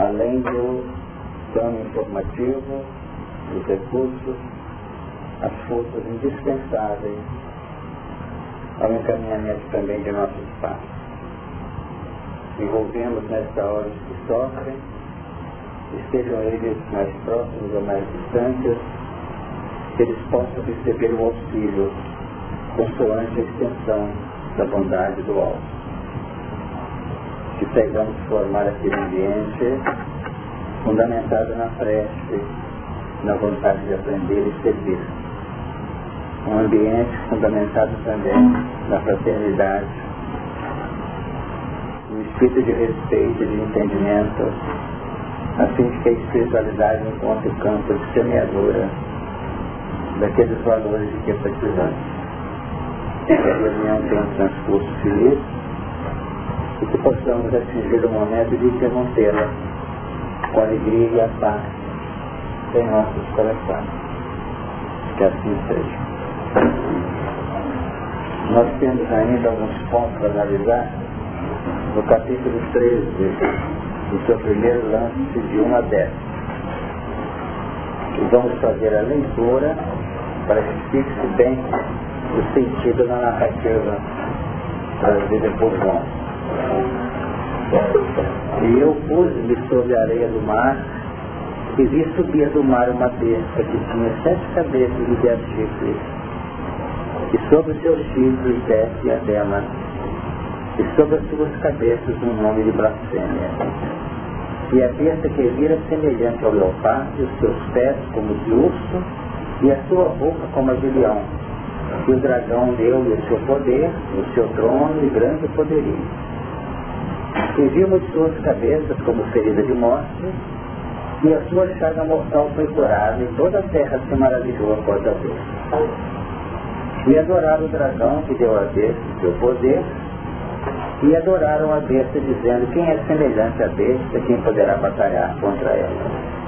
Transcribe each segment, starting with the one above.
além do plano informativo, dos recursos, as forças indispensáveis ao encaminhamento também de nossos passos. Envolvemos nesta hora os que sofrem, estejam eles mais próximos ou mais distantes, que eles possam receber o auxílio consoante a extensão da bondade do alto. Que saibamos formar aquele ambiente fundamentado na prece, na vontade de aprender e servir. Um ambiente fundamentado também na fraternidade, no espírito de respeito e de entendimento, a fim de que a espiritualidade encontre o campo de semeadura daqueles valores de que precisamos. Que a reunião um transcurso feliz e que possamos atingir o momento de interrompê-la com a alegria e a paz em nossos corações. Que assim seja. Nós temos ainda alguns pontos para analisar no capítulo 13 do seu primeiro lance de 1 a 10. E vamos fazer a leitura para que fixe bem o sentido da narrativa trazida por João. E eu pus-me sobre a areia do mar e vi subir do mar uma besta que tinha sete cabeças e dez chifres, e sobre seus chifres dez diademas, e sobre as suas cabeças um nome de blasfêmia. E a besta que vira semelhante ao leopardo, os seus pés como de urso, e a sua boca como a de leão. E o dragão deu-lhe o seu poder, o seu trono e grande poderio. E vimos suas cabeças como ferida de morte, e a sua chaga mortal foi curada, e toda a terra se maravilhou após a vez. E adoraram o dragão que deu a besta seu poder, e adoraram a besta, dizendo, quem é semelhante à besta, quem poderá batalhar contra ela?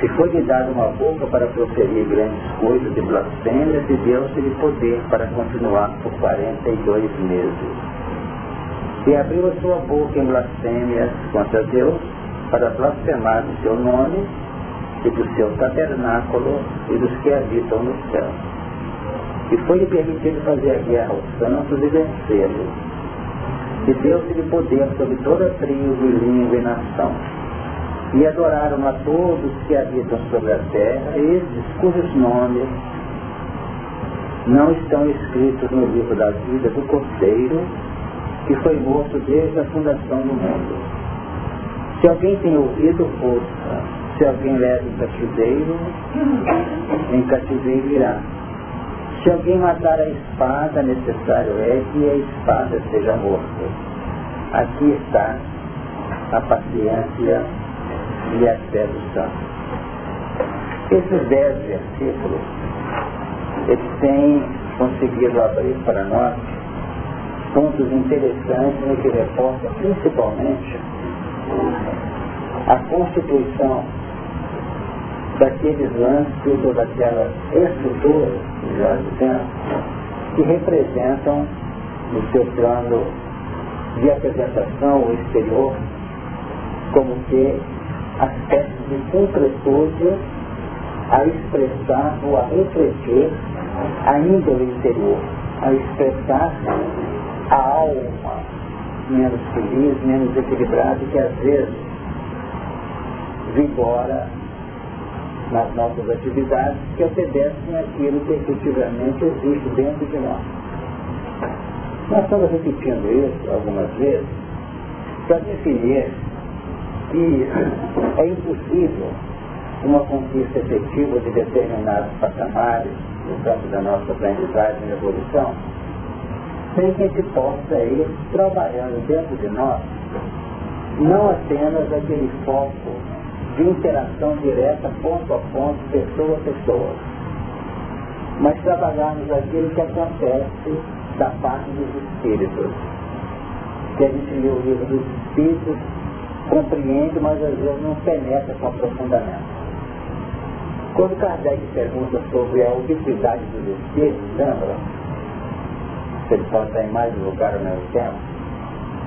Se foi-lhe dado uma boca para proferir grandes coisas de blasfêmias e deu-se-lhe poder para continuar por 42 meses. E abriu a sua boca em blasfêmias contra Deus para blasfemar do seu nome e do seu tabernáculo e dos que habitam no céu. E foi-lhe permitido fazer guerra aos santos e vencê-los. E deu-se-lhe poder sobre toda tribo e língua e nação e adoraram a todos que habitam sobre a terra, esses cujos nomes não estão escritos no livro da vida do Cordeiro, que foi morto desde a fundação do mundo. Se alguém tem ouvido, ouça. Se alguém leva em cativeiro, em cativeiro irá. Se alguém matar a espada, necessário é que a espada seja morta. Aqui está a paciência e a fé do santo. Esses dez versículos, eles têm conseguido abrir para nós pontos interessantes no que reporta principalmente a constituição daqueles lances ou daquelas estruturas, que representam no seu plano de apresentação o exterior como que aspectos de concretude a expressar ou a refletir a índole interior, a expressar a alma menos feliz, menos equilibrada, que às vezes vigora nas nossas atividades que obedecem àquilo que efetivamente existe dentro de nós. Nós estamos repetindo isso algumas vezes para definir que é impossível uma conquista efetiva de determinados patamares no campo da nossa aprendizagem e evolução, sem que a gente possa ir trabalhando dentro de nós não apenas aquele foco de interação direta, ponto a ponto, pessoa a pessoa, mas trabalharmos aquilo que acontece da parte dos espíritos. Que a gente lê o livro dos espíritos compreende, mas às vezes não penetra com aprofundamento. Quando Kardec pergunta sobre a ubiquidade dos espíritos, lembra? Se ele pode estar em mais lugar ao mesmo tempo.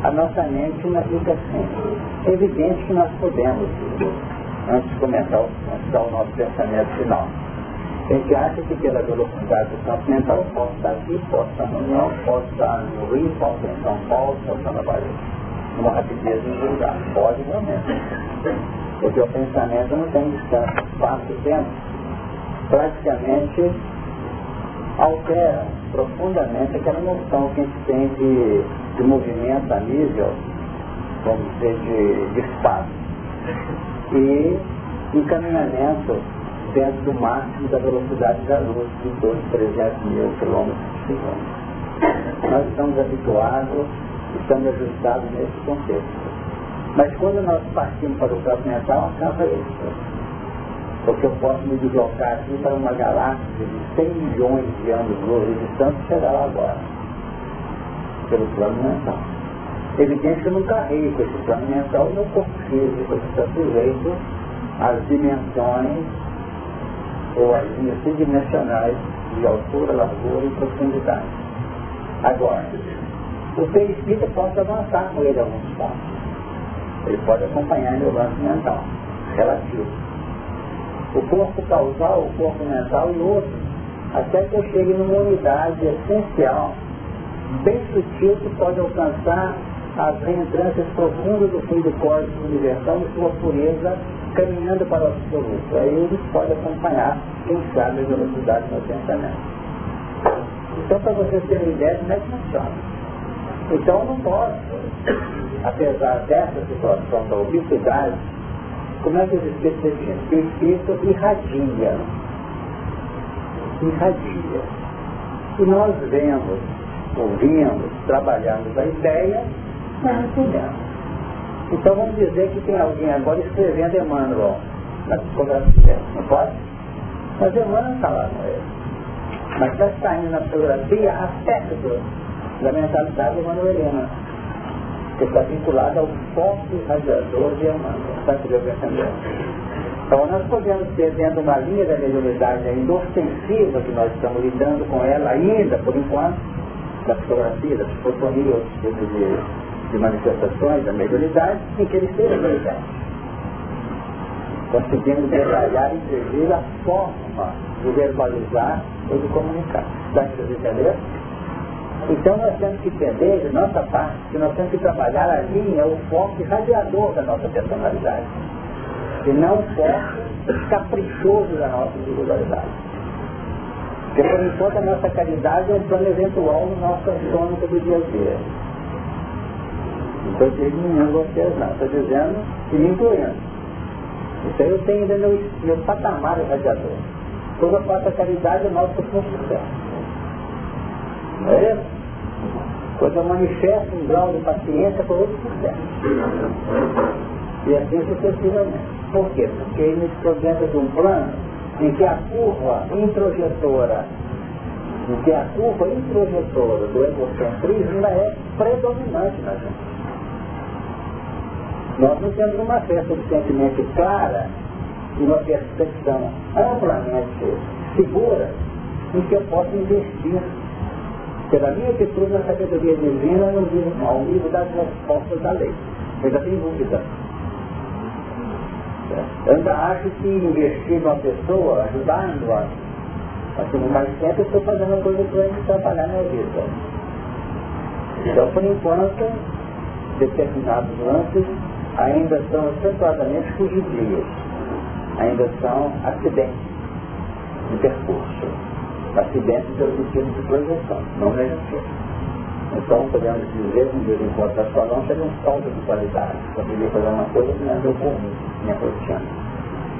a nossa mente não fica assim. É evidente que nós podemos, antes de começar o, o nosso pensamento final. A gente acha que pela velocidade do campo mental posso estar aqui, posso estar no União, posso estar no Rio, posso estar em São Paulo, posso estar na Bahia. Uma rapidez lugar. Pode realmente. Porque o pensamento não tem distância, espaço e tempo. Praticamente altera profundamente aquela noção que a gente tem de, de movimento a nível, vamos dizer, de, de espaço. E encaminhamento dentro do máximo da velocidade da luz, de todos 300 mil quilômetros por segundo. Nós estamos habituados, estamos ajustados nesse contexto. Mas quando nós partimos para o campo mental, acaba isso. Porque eu posso me deslocar aqui para uma galáxia de 100 milhões de anos-luz de distância e chegar lá agora. Pelo plano mental. Evidente que eu não carrego com esse plano mental no corpo físico, que está sujeito às dimensões ou as linhas tridimensionais de altura, largura e profundidade. Agora, o perispírito pode avançar com ele alguns passos. Ele pode acompanhar meu lance mental, relativo o corpo causal, o corpo mental e outro, até que eu chegue numa unidade essencial, bem sutil, que pode alcançar as reentrâncias profundas do fluido cósmico universal e sua pureza caminhando para o absoluto. Aí ele pode acompanhar, quem sabe, a velocidade do pensamento. Então, para vocês terem uma ideia, como é que funciona? Então, eu não posso, apesar dessa situação da ubiquidade, como é que os espíritos definem? O espírito irradia. Irradia. E nós vemos, ouvimos, trabalhamos a ideia, mas não. Então vamos dizer que tem alguém agora escrevendo Emmanuel na psicografia. Não pode? Mas Emmanuel está lá com ele. Mas está saindo na psicografia aspectos da mentalidade de Está vinculado ao forte radiador de Emmanuel. Está entendendo? Então nós podemos ter dentro de uma linha da mediunidade ainda ofensiva, que nós estamos lidando com ela ainda, por enquanto, da fotografia, da psicofonia, outros tipos de, de manifestações da mediunidade, em que ele seja presente. Conseguimos detalhar, inclusive, a forma de verbalizar ou de comunicar. Está entendendo? Então nós temos que entender, de nossa parte, que nós temos que trabalhar a linha, o foco radiador da nossa personalidade. E não o foco caprichoso da nossa individualidade. Porque por enquanto a nossa caridade é um plano eventual no nosso astônico do dia a dia. Não estou diminuindo vocês não, estou dizendo que me incluindo. Então eu tenho ainda meu, meu patamar radiador. Quando eu faço a caridade, eu nosso sucesso. Não é isso? Quando eu manifesto um grau de paciência com outro sucesso. E assim sucessivamente. Por quê? Porque ele nos projeta de um plano em que a curva introjetora, em que a curva introjetora do egocentrismo é predominante na gente. Nós não temos uma fé suficientemente clara e uma percepção amplamente segura em que eu possa investir pela minha atitude na sabedoria divina no livro, ao livro das respostas da lei. Eu ainda tenho dúvida. Eu ainda acho que investir numa pessoa, ajudando-a a ser mais tempo, eu estou fazendo uma coisa para ele trabalhar na vida. Então, por enquanto, determinados lances ainda são acentuadamente fugidios, ainda são acidentes de percurso acidente de objetivo de projeção, não negativo. Então podemos dizer, um dia enquanto está falando, seria um salto de qualidade. Poderia fazer uma coisa que não é do comum, minha rotina.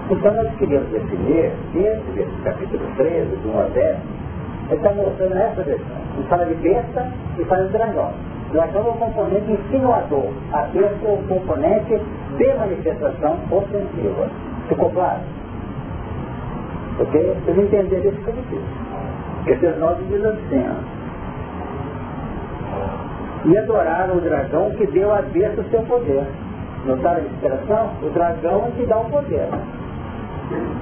Então nós queríamos definir, dentro desse capítulo 13, de 1 a 10, ele está mostrando essa versão. Ele fala de besta e fala de dragão. Dragão é o componente insinuador, a besta é o componente de manifestação ofensiva. Ficou claro? Ok? Vocês entenderam isso que eu nove diz assim, ó. E adoraram o dragão que deu a besta o seu poder. Notaram a inspiração? O dragão é que dá o poder.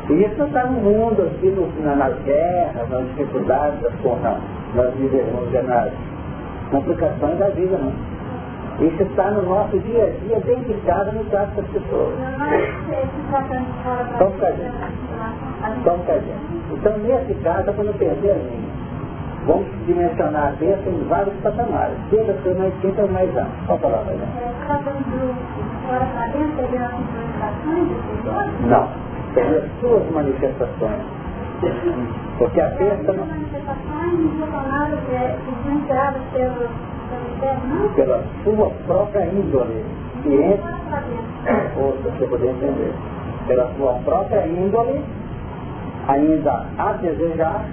E isso não está no mundo, aqui no, nas guerras, nas dificuldades, não, nós vivemos nas complicações da vida, não. Isso está no nosso dia a dia, bem ligado no caso das pessoas. Só um bocadinho. Então, nesse caso, é para não perder a linha. Vamos dimensionar a bênção em vários patamares. Chega a ser mais quinta mais anos. Qual a palavra, né? Não. Tem as suas manifestações. Porque a bênção... manifestações influenciadas pelo pela sua própria índole. E ou se você puder entender, pela sua própria índole, ainda a desejar,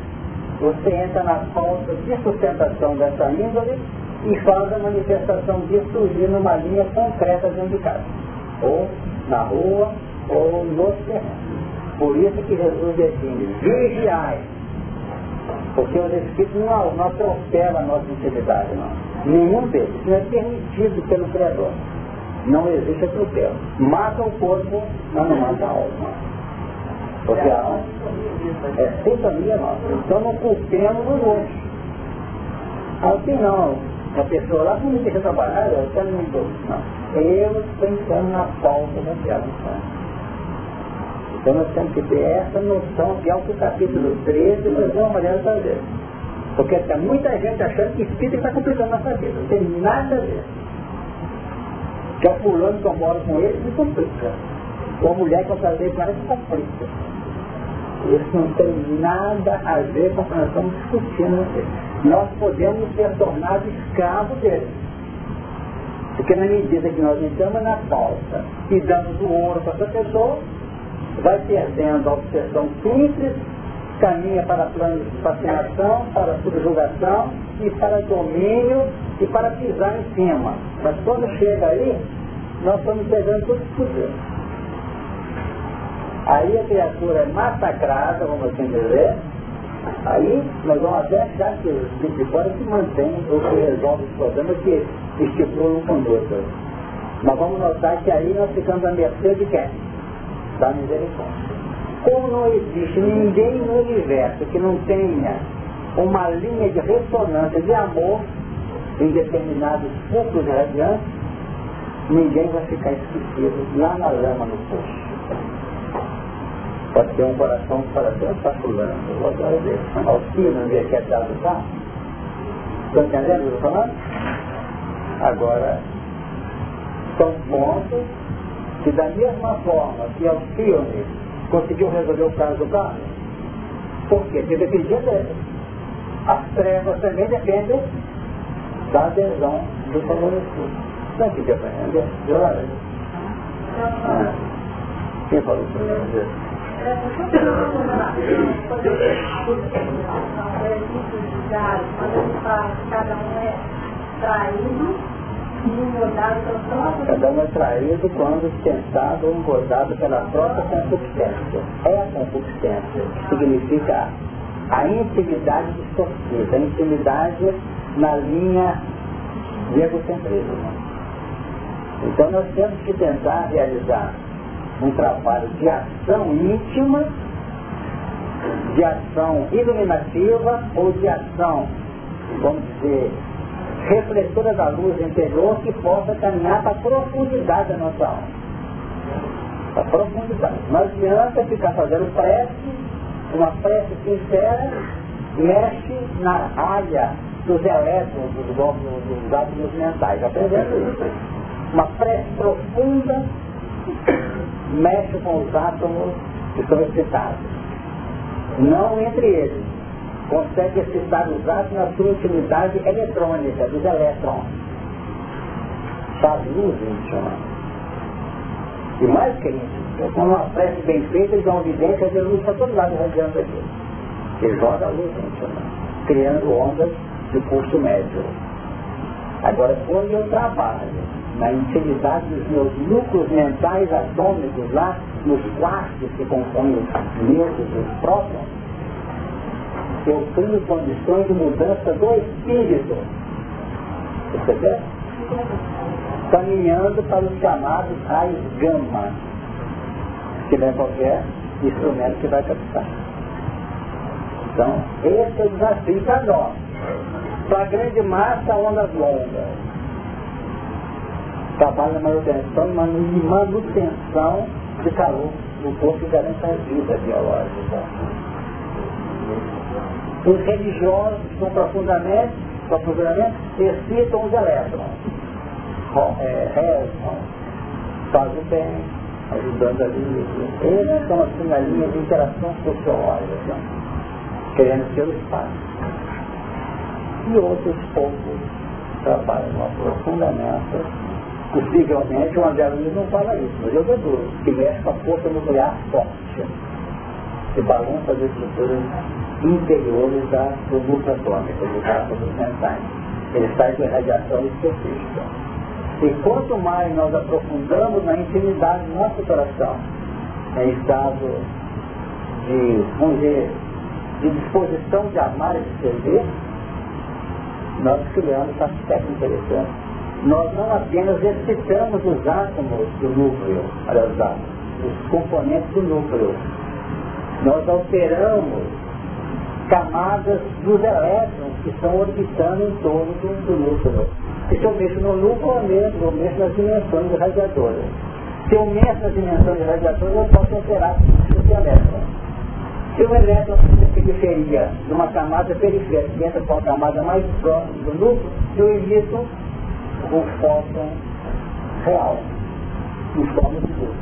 você entra na falta de sustentação dessa índole e faz a manifestação de surgir numa linha concreta de casa. Ou na rua, ou no terreno. Por isso que Jesus define, vigiai. Porque os Espíritos não, não atropelam a nossa intimidade, não. Nenhum deles. Não é permitido pelo Criador. Não existe atropelo. Mata o corpo, mas não mata a alma. Porque a alma é sintonia nossa. Então não culpemos os outros. Assim não. A pessoa lá não me deixa trabalhar, eu também não estou. Não. Eu pensando na falta daquela Então nós temos que ter essa noção que é o que o capítulo 13 nos dá uma maneira de fazer. Porque tem muita gente achando que espírito está complicando a nossa vida. Não tem nada a ver. É o fulano que eu moro com ele me complica. Ou a mulher que eu casei com ela me complica. Isso não tem nada a ver com o que nós estamos discutindo. Nós podemos ser tornados escravos dele. Porque na medida que nós entramos na falta e damos o ouro para essa pessoa, vai perdendo a obsessão simples caminha para planos de fascinação, para subjugação e para domínio e para pisar em cima. Mas quando chega aí, nós estamos pegando tudo poder. Aí a criatura é massacrada, vamos assim dizer, aí nós vamos até achar que os de fora se mantém ou que resolve os problemas que estipulam conduta. Mas vamos notar que aí nós ficamos à mercê de quem? Da misericórdia. Como não existe ninguém no universo que não tenha uma linha de ressonância de amor em determinados pontos radiantes, ninguém vai ficar esquecido lá na lama no poço. Pode ter um coração que fala assim, está fulano, vou atrás dele. Alcina, não quer dar do carro? Estão entendendo o que eu estou falando? Agora, são pontos que da mesma forma que Alcine conseguiu resolver o caso do carro? Por quê? Porque dependia dele. As trevas também dependem da adesão do favorecido. Não é que depende, de hora. Ah. Quem falou isso? Cada um é traído Cada um é traído quando tentado ou engordado pela própria concupiscência. É a concupiscência, que significa a intimidade distorcida, a intimidade na linha de egocentrismo. Então nós temos que tentar realizar um trabalho de ação íntima, de ação iluminativa ou de ação, vamos dizer, refletora da luz interior que possa caminhar para a profundidade da nossa alma. A profundidade. Não adianta ficar fazendo prece, uma prece sincera, mexe na área dos elétrons, dos, dos, dos átomos mentais. Aprendendo isso. Uma prece profunda mexe com os átomos que são excitados. Não entre eles consegue excitar os átomos na sua intimidade eletrônica, dos elétrons. Faz luz íntima. E mais que isso, com uma prece bem feita, eles dão evidência de luz para todo lado radiando aqui. Ele joga a luz íntima, criando ondas de curso médio. Agora, quando eu trabalho na intimidade dos meus núcleos mentais atômicos lá, nos quartos que compõem os meus os próprios, eu crio condições de mudança do espírito. Percebeu? Caminhando para os chamados raios gama, que não é qualquer instrumento que vai captar. Então, esse é o desafio para nós. Para a grande massa, ondas longas. trabalha na manutenção manutenção de calor do corpo que garante a vida biológica. Os religiosos são profundamente, profundamente excitam os elétrons. É, rezam, fazem bem, ajudando a vida. Eles são assim na linha de interação sociológica, querendo ser o espaço. E outros poucos trabalham no aprofundamento Possivelmente o André Luiz não fala isso, mas eu deduzo, que mexe com a força nuclear forte, que balança as estruturas interiores da, núcleo atômico, do átomos mentais. Ele sai com radiação específica. E quanto mais nós aprofundamos na intimidade do nosso coração, em estado de, vamos dizer, de disposição de amar e de servir, nós criamos aspectos interessantes nós não apenas excitamos os átomos do núcleo, aliás, os componentes do núcleo, nós alteramos camadas dos elétrons que estão orbitando em torno do, núcleo. se eu mexo no núcleo, eu mexo, eu mexo nas dimensões do radiador. Se eu mexo nas dimensões do radiador, eu posso alterar esse elétron. Se o elétron na periferia, numa camada periférica, entra com a camada mais próxima do núcleo, eu emito o fóton real, em forma de luz.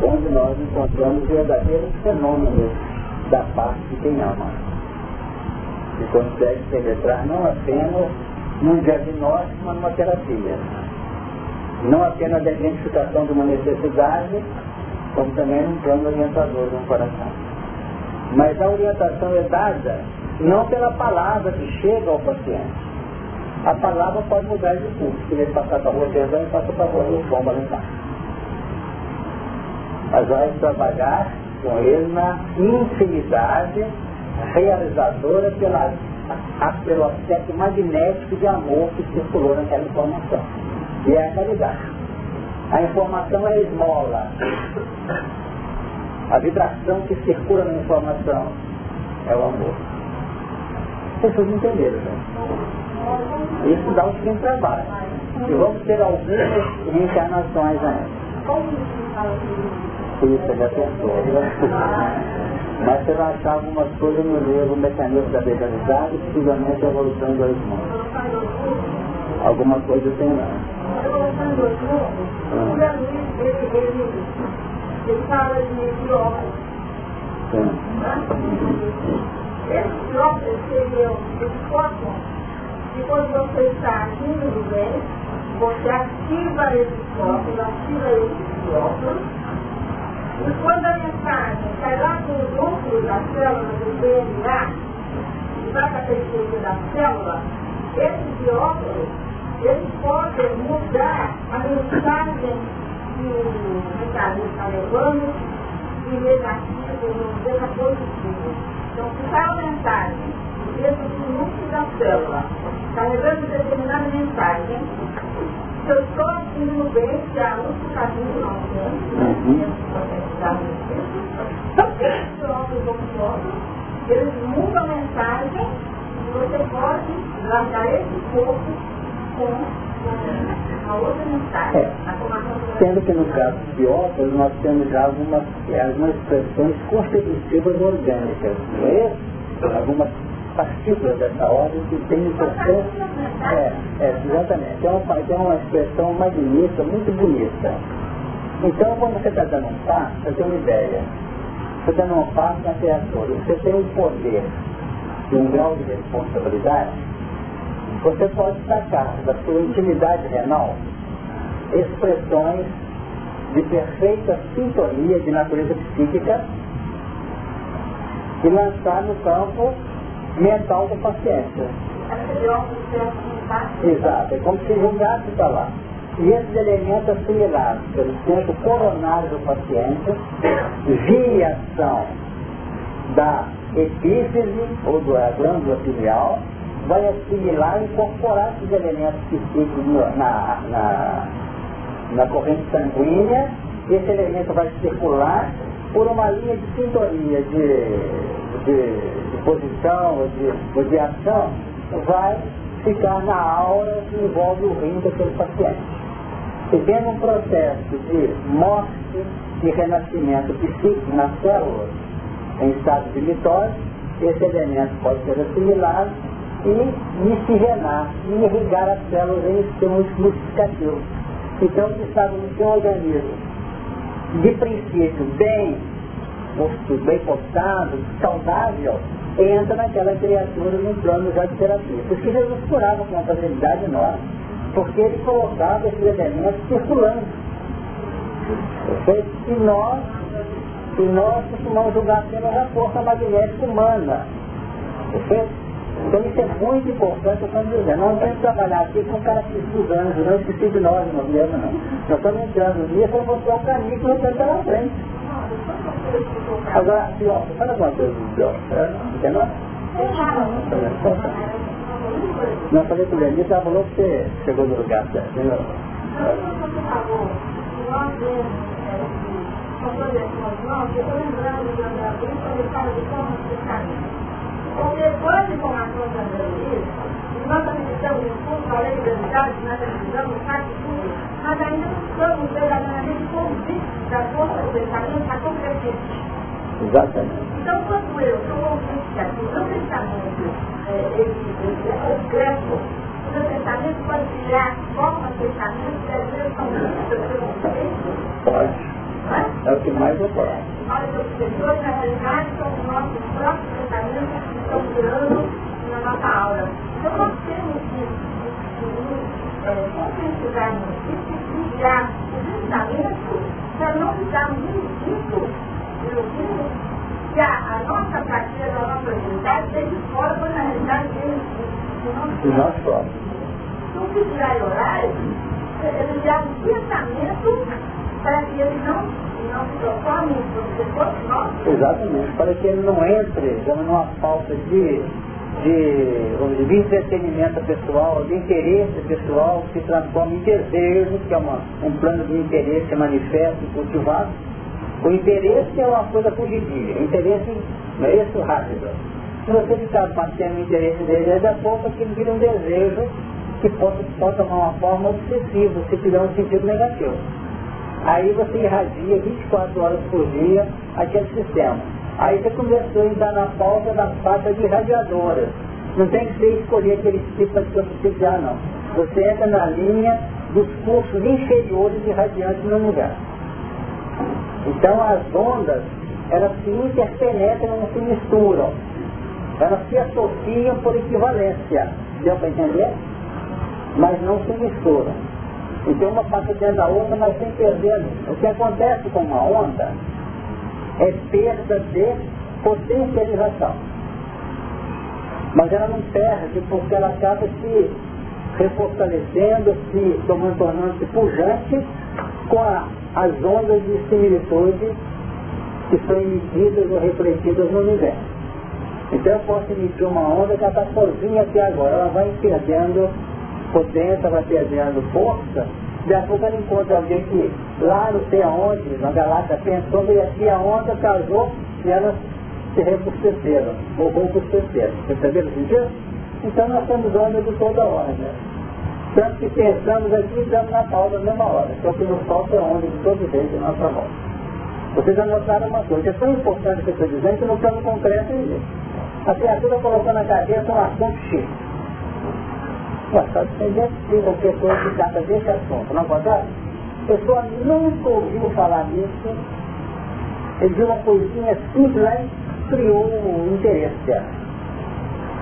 Onde nós encontramos verdadeiros fenômenos da parte de quem ama. E consegue penetrar não apenas num diagnóstico, mas numa terapia. Não apenas a identificação de uma necessidade, como também num plano orientador no coração. Mas a orientação é dada não pela palavra que chega ao paciente, a palavra pode mudar de curso. Se ele passar para a rua Perdão, ele passa para a rua Bomba lá embaixo. Mas vai trabalhar com ele na infinidade realizadora pela, a, pelo aspecto magnético de amor que circulou naquela informação. E é a caridade. A informação é a esmola. A vibração que circula na informação é o amor. Vocês entenderam, né? Isso dá um fim trabalho. E vamos ter algumas reencarnações ainda. Já pensou. Mas você vai achar algumas coisas no livro, mecanismo da legalizada e possivelmente a evolução dos mundos. Alguma coisa tem lá. Ele fala de. Sim. Esse óculos seria o fóton e quando você está agindo do bem, você ativa esses corpos, ativa esses corpos. E quando a mensagem sai lá do núcleo da célula do DNA, e vai para a periferia da célula, esses biópolis, eles podem mudar a mensagem que o mecanismo está levando de negativo para positivo. Então, se sai a mensagem dentro do núcleo da célula, carregando determinada mensagem. Eu estou indo bem, se há outro caminho não tem, eles mudam a mensagem e você pode largar esse corpo com a outra mensagem. É. Sendo que no caso de biópolis nós temos já algumas, algumas expressões constitutivas orgânicas, não é? Algumas partículas dessa ordem que tem importância. É, é, exatamente. É uma, é uma expressão magnífica, muito bonita. Então, quando você está dando um passo, você tem uma ideia. Você está dando um passo na criatura. Você tem um poder e um grau de responsabilidade. Você pode sacar da sua intimidade renal expressões de perfeita sintonia de natureza psíquica e lançar no campo mental da paciência. Exato, é como se julgasse para lá. E esses elementos assimilados pelo centro coronário do paciente, via ação da epífise ou da glândula pineal, vai assimilar e incorporar esses elementos psíquicos na, na, na corrente sanguínea, esse elemento vai circular por uma linha de sintonia, de, de, de posição de, de ação, vai ficar na aura que envolve o rim daquele paciente. Tendo um processo de morte e renascimento psíquico nas células em estado de mitose, esse elemento pode ser assimilado e miscigenar irrigar as células em estímulos multiplicativos. Então, se estava no seu organismo, de princípio, bem posto, bem postado, saudável, entra naquela criatura no plano já de terapia. Por que Jesus curava com uma facilidade enorme, porque ele colocava esses elementos circulando. E nós, e nós costumamos julgar apenas a força magnética humana. Perfeito? Então isso é muito importante, eu estou dizendo. Nós que trabalhar aqui com características anjos, não esqueci de nós, não mesmo não. Nós estamos entrando nisso para mostrar o caminho que nós temos pela frente. Agora, pior, fala alguma coisa pior. Entendeu? Não, falei com Lenita, ela falou que você chegou no lugar certo. Entendeu? Porque de informações André nós acreditamos em na lei da unidade, nós acreditamos de tudo, mas ainda não estamos verdadeiramente convictos da força do pensamento na concretez. Exatamente. Então, quando eu sou convicto que aqui no pensamento, esse concreto, o meu pensamento pode criar formas de pensamento que às vezes são muito conceito. Pode. É o que mais ocorre. Olha, os obsessores, na realidade, são os nossos próprios pensamentos que criando na nossa aula. Então, nós temos que é, conscientizarmos isso e guiar o pensamento para não ficarmos induzidos pelo que a, a nossa prática da nossa atividade seja fora, na realidade eles E nós próprios. Então, se tirar horário, ele já um pensamento para que ele não, Exatamente, para que ele não entre digamos, numa falta de, de, de entretenimento pessoal, de interesse pessoal, que se transforma em desejo, que é uma, um plano de interesse manifesto e cultivado. O interesse é uma coisa fugidia, o interesse é isso rápido. Se você ficar mantendo o interesse dele, daqui a pouco aquilo vira um desejo que pode, pode tomar uma forma obsessiva, se tiver um sentido negativo. Aí você irradia 24 horas por dia aquele sistema. Aí você começou a entrar na pauta das faixas de radiadoras. Não tem que ser escolher aquele tipo de subsidiar, não. Você entra na linha dos cursos inferiores de radiantes no lugar. Então as ondas, elas se interpenetram, não se misturam. Elas se associam por equivalência. Deu para entender? Mas não se misturam. Então uma passa dentro da outra, mas sem perder. O que acontece com uma onda é perda de potencialização. Mas ela não perde porque ela acaba se refortalecendo, se tornando-se pujante com a, as ondas de similitude que são emitidas ou refletidas no universo. Então eu posso emitir uma onda que ela está sozinha aqui agora, ela vai perdendo potência, vai perdendo força, de a pouco ela encontra alguém que lá não sei aonde, na galáxia pensou, e aqui a onda casou e elas se rebusteceram, ou robusteceram. Perceberam o sentido? Então nós temos onda de toda hora, né? Tanto que pensamos aqui e estamos na pausa na mesma hora. Só que nos falta onda de todo jeito em nossa volta. Vocês já notaram uma coisa, é tão importante que eu estou dizendo que não estamos concreto ainda. A criatura colocou na cabeça um assunto X Gostado de ser qualquer coisa que trata desse assunto, não pode A pessoa nunca ouviu falar nisso, ele viu uma coisinha simples lá e criou um interesse dela.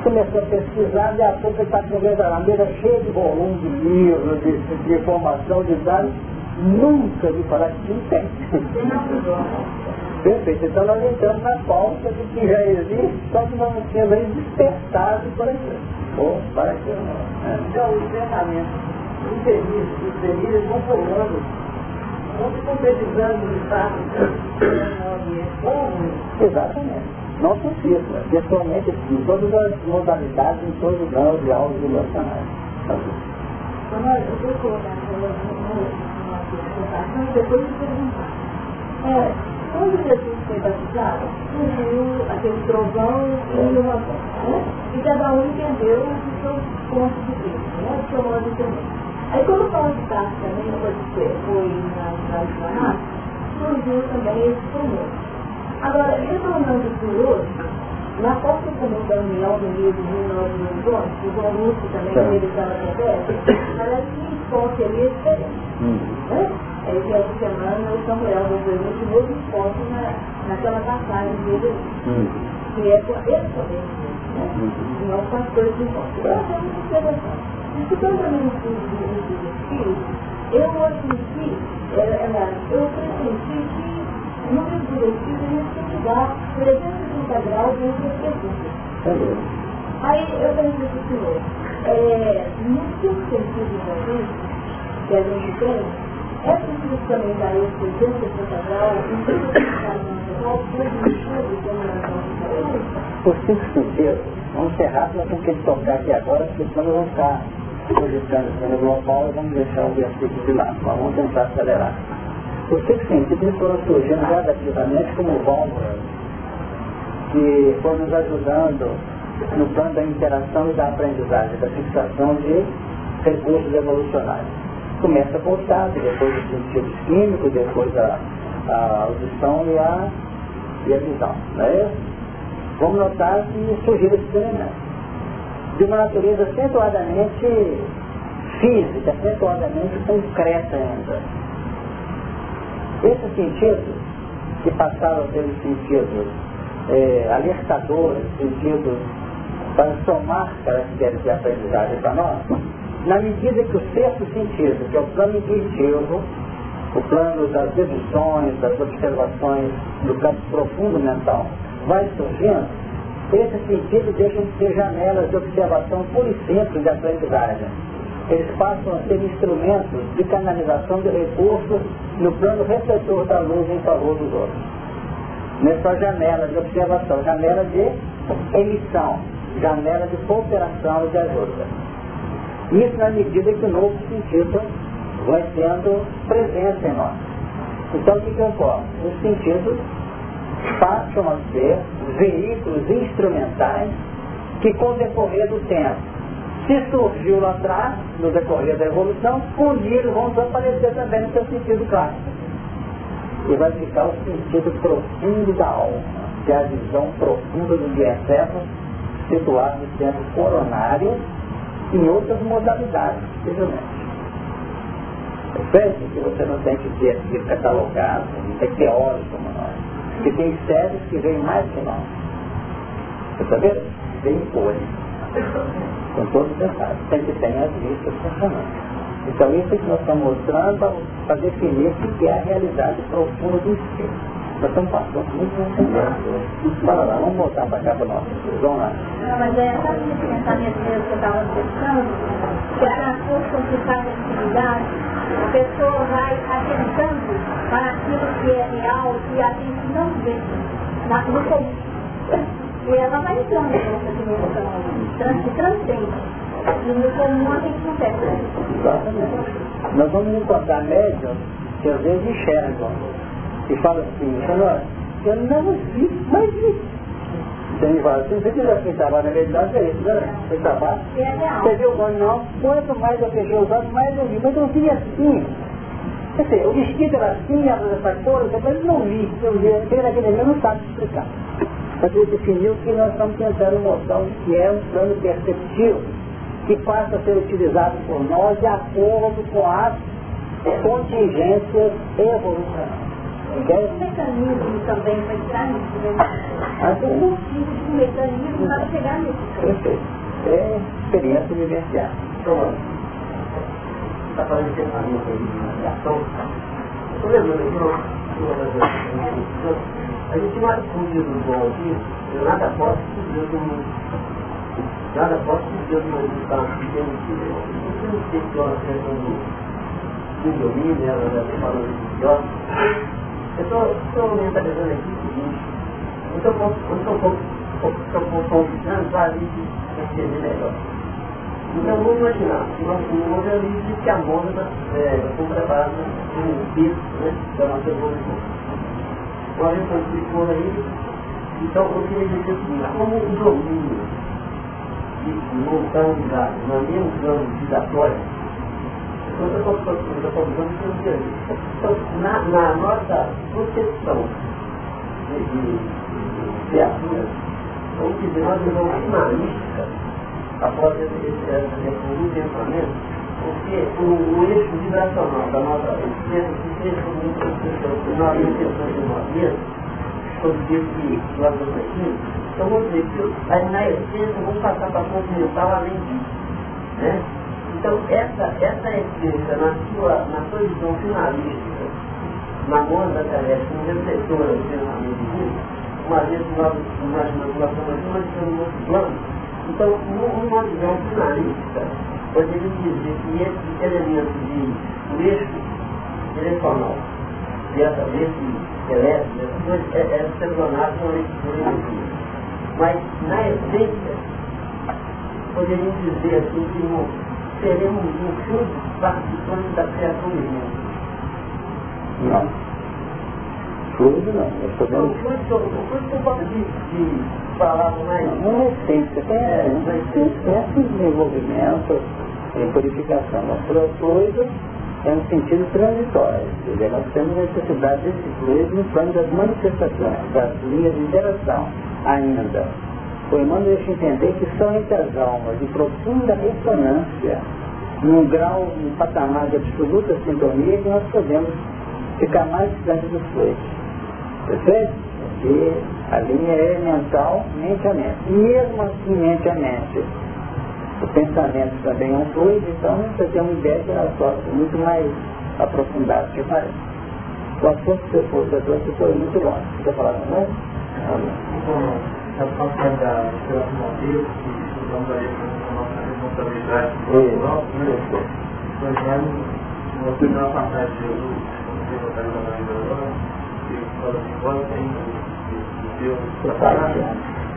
Começou a pesquisar e a pouco ele está com a mesa cheia de volume de livros, de, de informação, de dados, nunca vi falar que não tem. Perfeito, então nós entramos na pauta do que já existe, só que nós não tínhamos aí despertado para aquilo ou para que Então, os pensamentos infelizes, os felizes vão formando, vão se concretizando no estado Exatamente. Não precisa, pessoalmente em todas as modalidades, em todos os graus de aulas emocionais. Agora, eu vou colocar questão e depois eu perguntar. É, quando Jesus foi batizado, surgiu aquele trovão e uma voz, né? E cada um entendeu o seu pontos de vista, né? Do seu modo de entender. Aí quando o Paulo de Tarso também foi, foi na, na última surgiu também esse problema. Agora, retornando por hoje, na própria também da União do livro de 1911, o João Lúcio também, tá. ele estava através, parece que o esporte ali é diferente. Hum. Né? Aí, essa semana, o Samuel resolveu de novo esporte na, naquela passagem dele, hum. que é com esse poder, né? Hum. não com as coisas de volta. Eu achei muito interessante. Escutando também o estudo dos espíritos, eu admiti, eu pressenti que do Espírito a gente tem que dar 360 graus entre as perguntas. Aí eu pergunto para o senhor, é, no seu sentido da vida, que a gente tem, é preciso também dar esse 360 graus em todo o qual todo o estudo tem relação a Por cinco sentidos, vamos ser rápidos, nós temos que tocar aqui agora, porque senão vamos ficar projetando no global e vamos deixar o versículo de lado. Vamos tentar acelerar. Os seis sentidos foram surgindo gradativamente como válvulas que foram nos ajudando no plano da interação e da aprendizagem, da fixação de recursos evolucionários. Começa com o tato, depois os sentidos químicos, depois a, a audição e a, e a visão. Não é isso? Vamos notar que surgiram esses elementos de uma natureza acentuadamente física, acentuadamente concreta ainda. Esses sentidos, que passaram a ser os sentidos é, alertadores, sentidos para somar características de aprendizagem para nós, na medida que o sexto sentido, que é o plano intuitivo, o plano das deduções, das observações do campo profundo mental, vai surgindo, esse sentido deixam de ser janelas de observação pura e simples de aprendizagem. Eles passam a ser instrumentos de canalização de recursos no plano refletor da luz em favor dos outros. Nessa janela de observação, janela de emissão, janela de cooperação e de ajuda. Isso na medida que o novo sentido vai sendo presença em nós. Então o que, que ocorre? Os sentidos passam a ser veículos instrumentais que com o decorrer do tempo, se surgiu lá atrás, no decorrer da evolução, um dia eles vão desaparecer também no seu sentido clássico. E vai ficar o sentido profundo da alma, que é a visão profunda do eterno, situado no centro coronário em outras modalidades, simplesmente. Percebe que você não tem que ser catalogado, não tem teórico como nós que tem sérios que veem mais que nós. Você está vendo? Vem folha. Com todos os detalhes. Tem que ter as listas funcionando. Então isso é que nós estamos mostrando para definir o que é a realidade profunda do espírito. Nós estamos passando muito tempo. Fala lá, vamos voltar para cá para nós. Vamos lá. Não, mas é só esse pensamento mesmo que eu estava pensando, que a força que faz a atividade, a pessoa vai atentando para aquilo que é real, que a gente não vê na, no comum. E ela vai entrando nessa dimensão trans, que transcende. E no comum a gente não percebe. Exatamente. Nós vamos encontrar médiums que às vezes enxergam e falam assim, senhor, eu não vi, mas vi. Você me fala assim, você quiser trabalha na realidade é isso, né? Você trabalha. Você viu o não? Quanto mais eu fechei os olhos, mais eu vi. Mas eu vi assim. Quer dizer, o vestido era assim, essas cores, eu não li. Eu vi, aquele momento não sabe explicar. Mas ele definiu que nós estamos tentando mostrar o que é um plano perceptivo que passa a ser utilizado por nós de acordo com as contingências evolucionárias. Entende? Um mecanismo também para entrar nisso, né? Um tipo de mecanismo para chegar nisso. Perfeito. É experiência vivenciar. Então, está falando de pensamento de ação. Estou lembrando aqui a gente não acude do bom aqui, nada posso dizer do mundo. Nada posso dizer do mundo que está vivendo aqui. Você não tem que a questão do, do domínio? Ela está falando de idiota. Eu estou mentalizando aqui o seguinte, eu estou um para a gente entender melhor. Então vamos imaginar que nosso mundo é livre que a moda é, foi preparada um piso né, da nossa evolução. Uma vez que eu aí, então eu queria dizer o como o domínio que não estão ligados no mesmo plano vibratório, eu estou falando que então, na, na nossa concepção de, de, de criaturas, vamos dizer, nós vamos uma mística após esse, pensamento, porque o, eixo vibracional da nossa existência se fez com nós intenções de nós mesmos, quando diz que nós nos aqui, então vamos dizer que na essência vamos passar para continental além disso. Né? Então, essa, essa essência, na sua, na sua visão finalística, na mão da tarefa, como receptora do pensamento divino, uma vez que nós imaginamos uma nós estamos no outro plano. Então, numa visão finalística, poderia dizer que esse elemento de eixo direcional, dessa, desse elétrico, dessas coisas, é, é seccionado por energia. Mas, na essência, poderíamos dizer assim que seremos no fundo participantes da criação do mundo. Não. Fluido não. Eu estou vendo. O fluido pode de, de falar mais. Não é essência, tem, é, esse desenvolvimento em purificação. Mas o fluido é um sentido transitório. Dizer, nós temos necessidade desse fluido no plano das manifestações, das linhas de interação ainda o irmão deixa entender que são entre as almas de profunda ressonância, num grau, num patamar de absoluta sintonia, que nós podemos ficar mais distante dos fluidos. Perfeito? A linha é mental, mente a mente. E mesmo assim, mente a mente. O pensamento também é um fluido, então você tem uma ideia que ela só muito mais aprofundada que parece. O assunto que você for, você foi muito longe. Você falar, não é? a parte da relação a Deus, que estudamos aí com a nossa responsabilidade própria, né? Nós vamos, nós temos uma passagem de Jesus, como você está trabalhando agora, que fala assim, agora tem o Deus separado,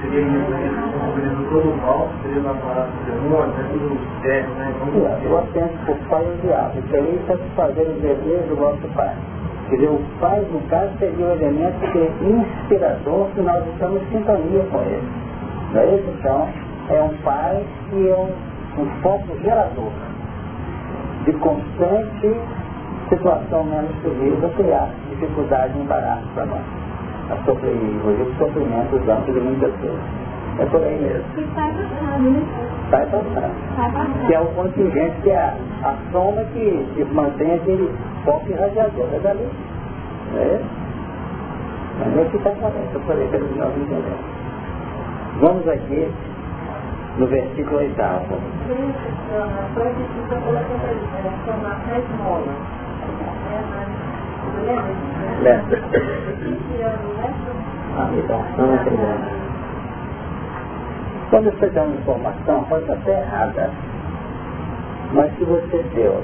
seria responsabilizando todo o mal, seria uma parada do demônio, né? tudo certo, né? O atento por pai e o diabo, que aí satisfazer os desejos do vosso pai. Quer dizer, o pai, no caso, seria o elemento de inspirador que nós estamos em sintonia com ele. Não é isso? Então, é um pai que é um, um foco gerador de constante situação menos feliz a criar dificuldade e embaraço para nós. A sofrer, inclusive, o sofrimento amplos de muitas pessoas. É por aí mesmo. E sai passando, né? Sai passando. Que é o contingente, que é a, a soma que, que mantém aquele foco irradiador. É dali. É. Mas é que está correto. Eu falei para nós entendemos. Vamos aqui no versículo oitavo. Não entendemos. Quando você dá uma informação, pode estar até errada, mas se você deu,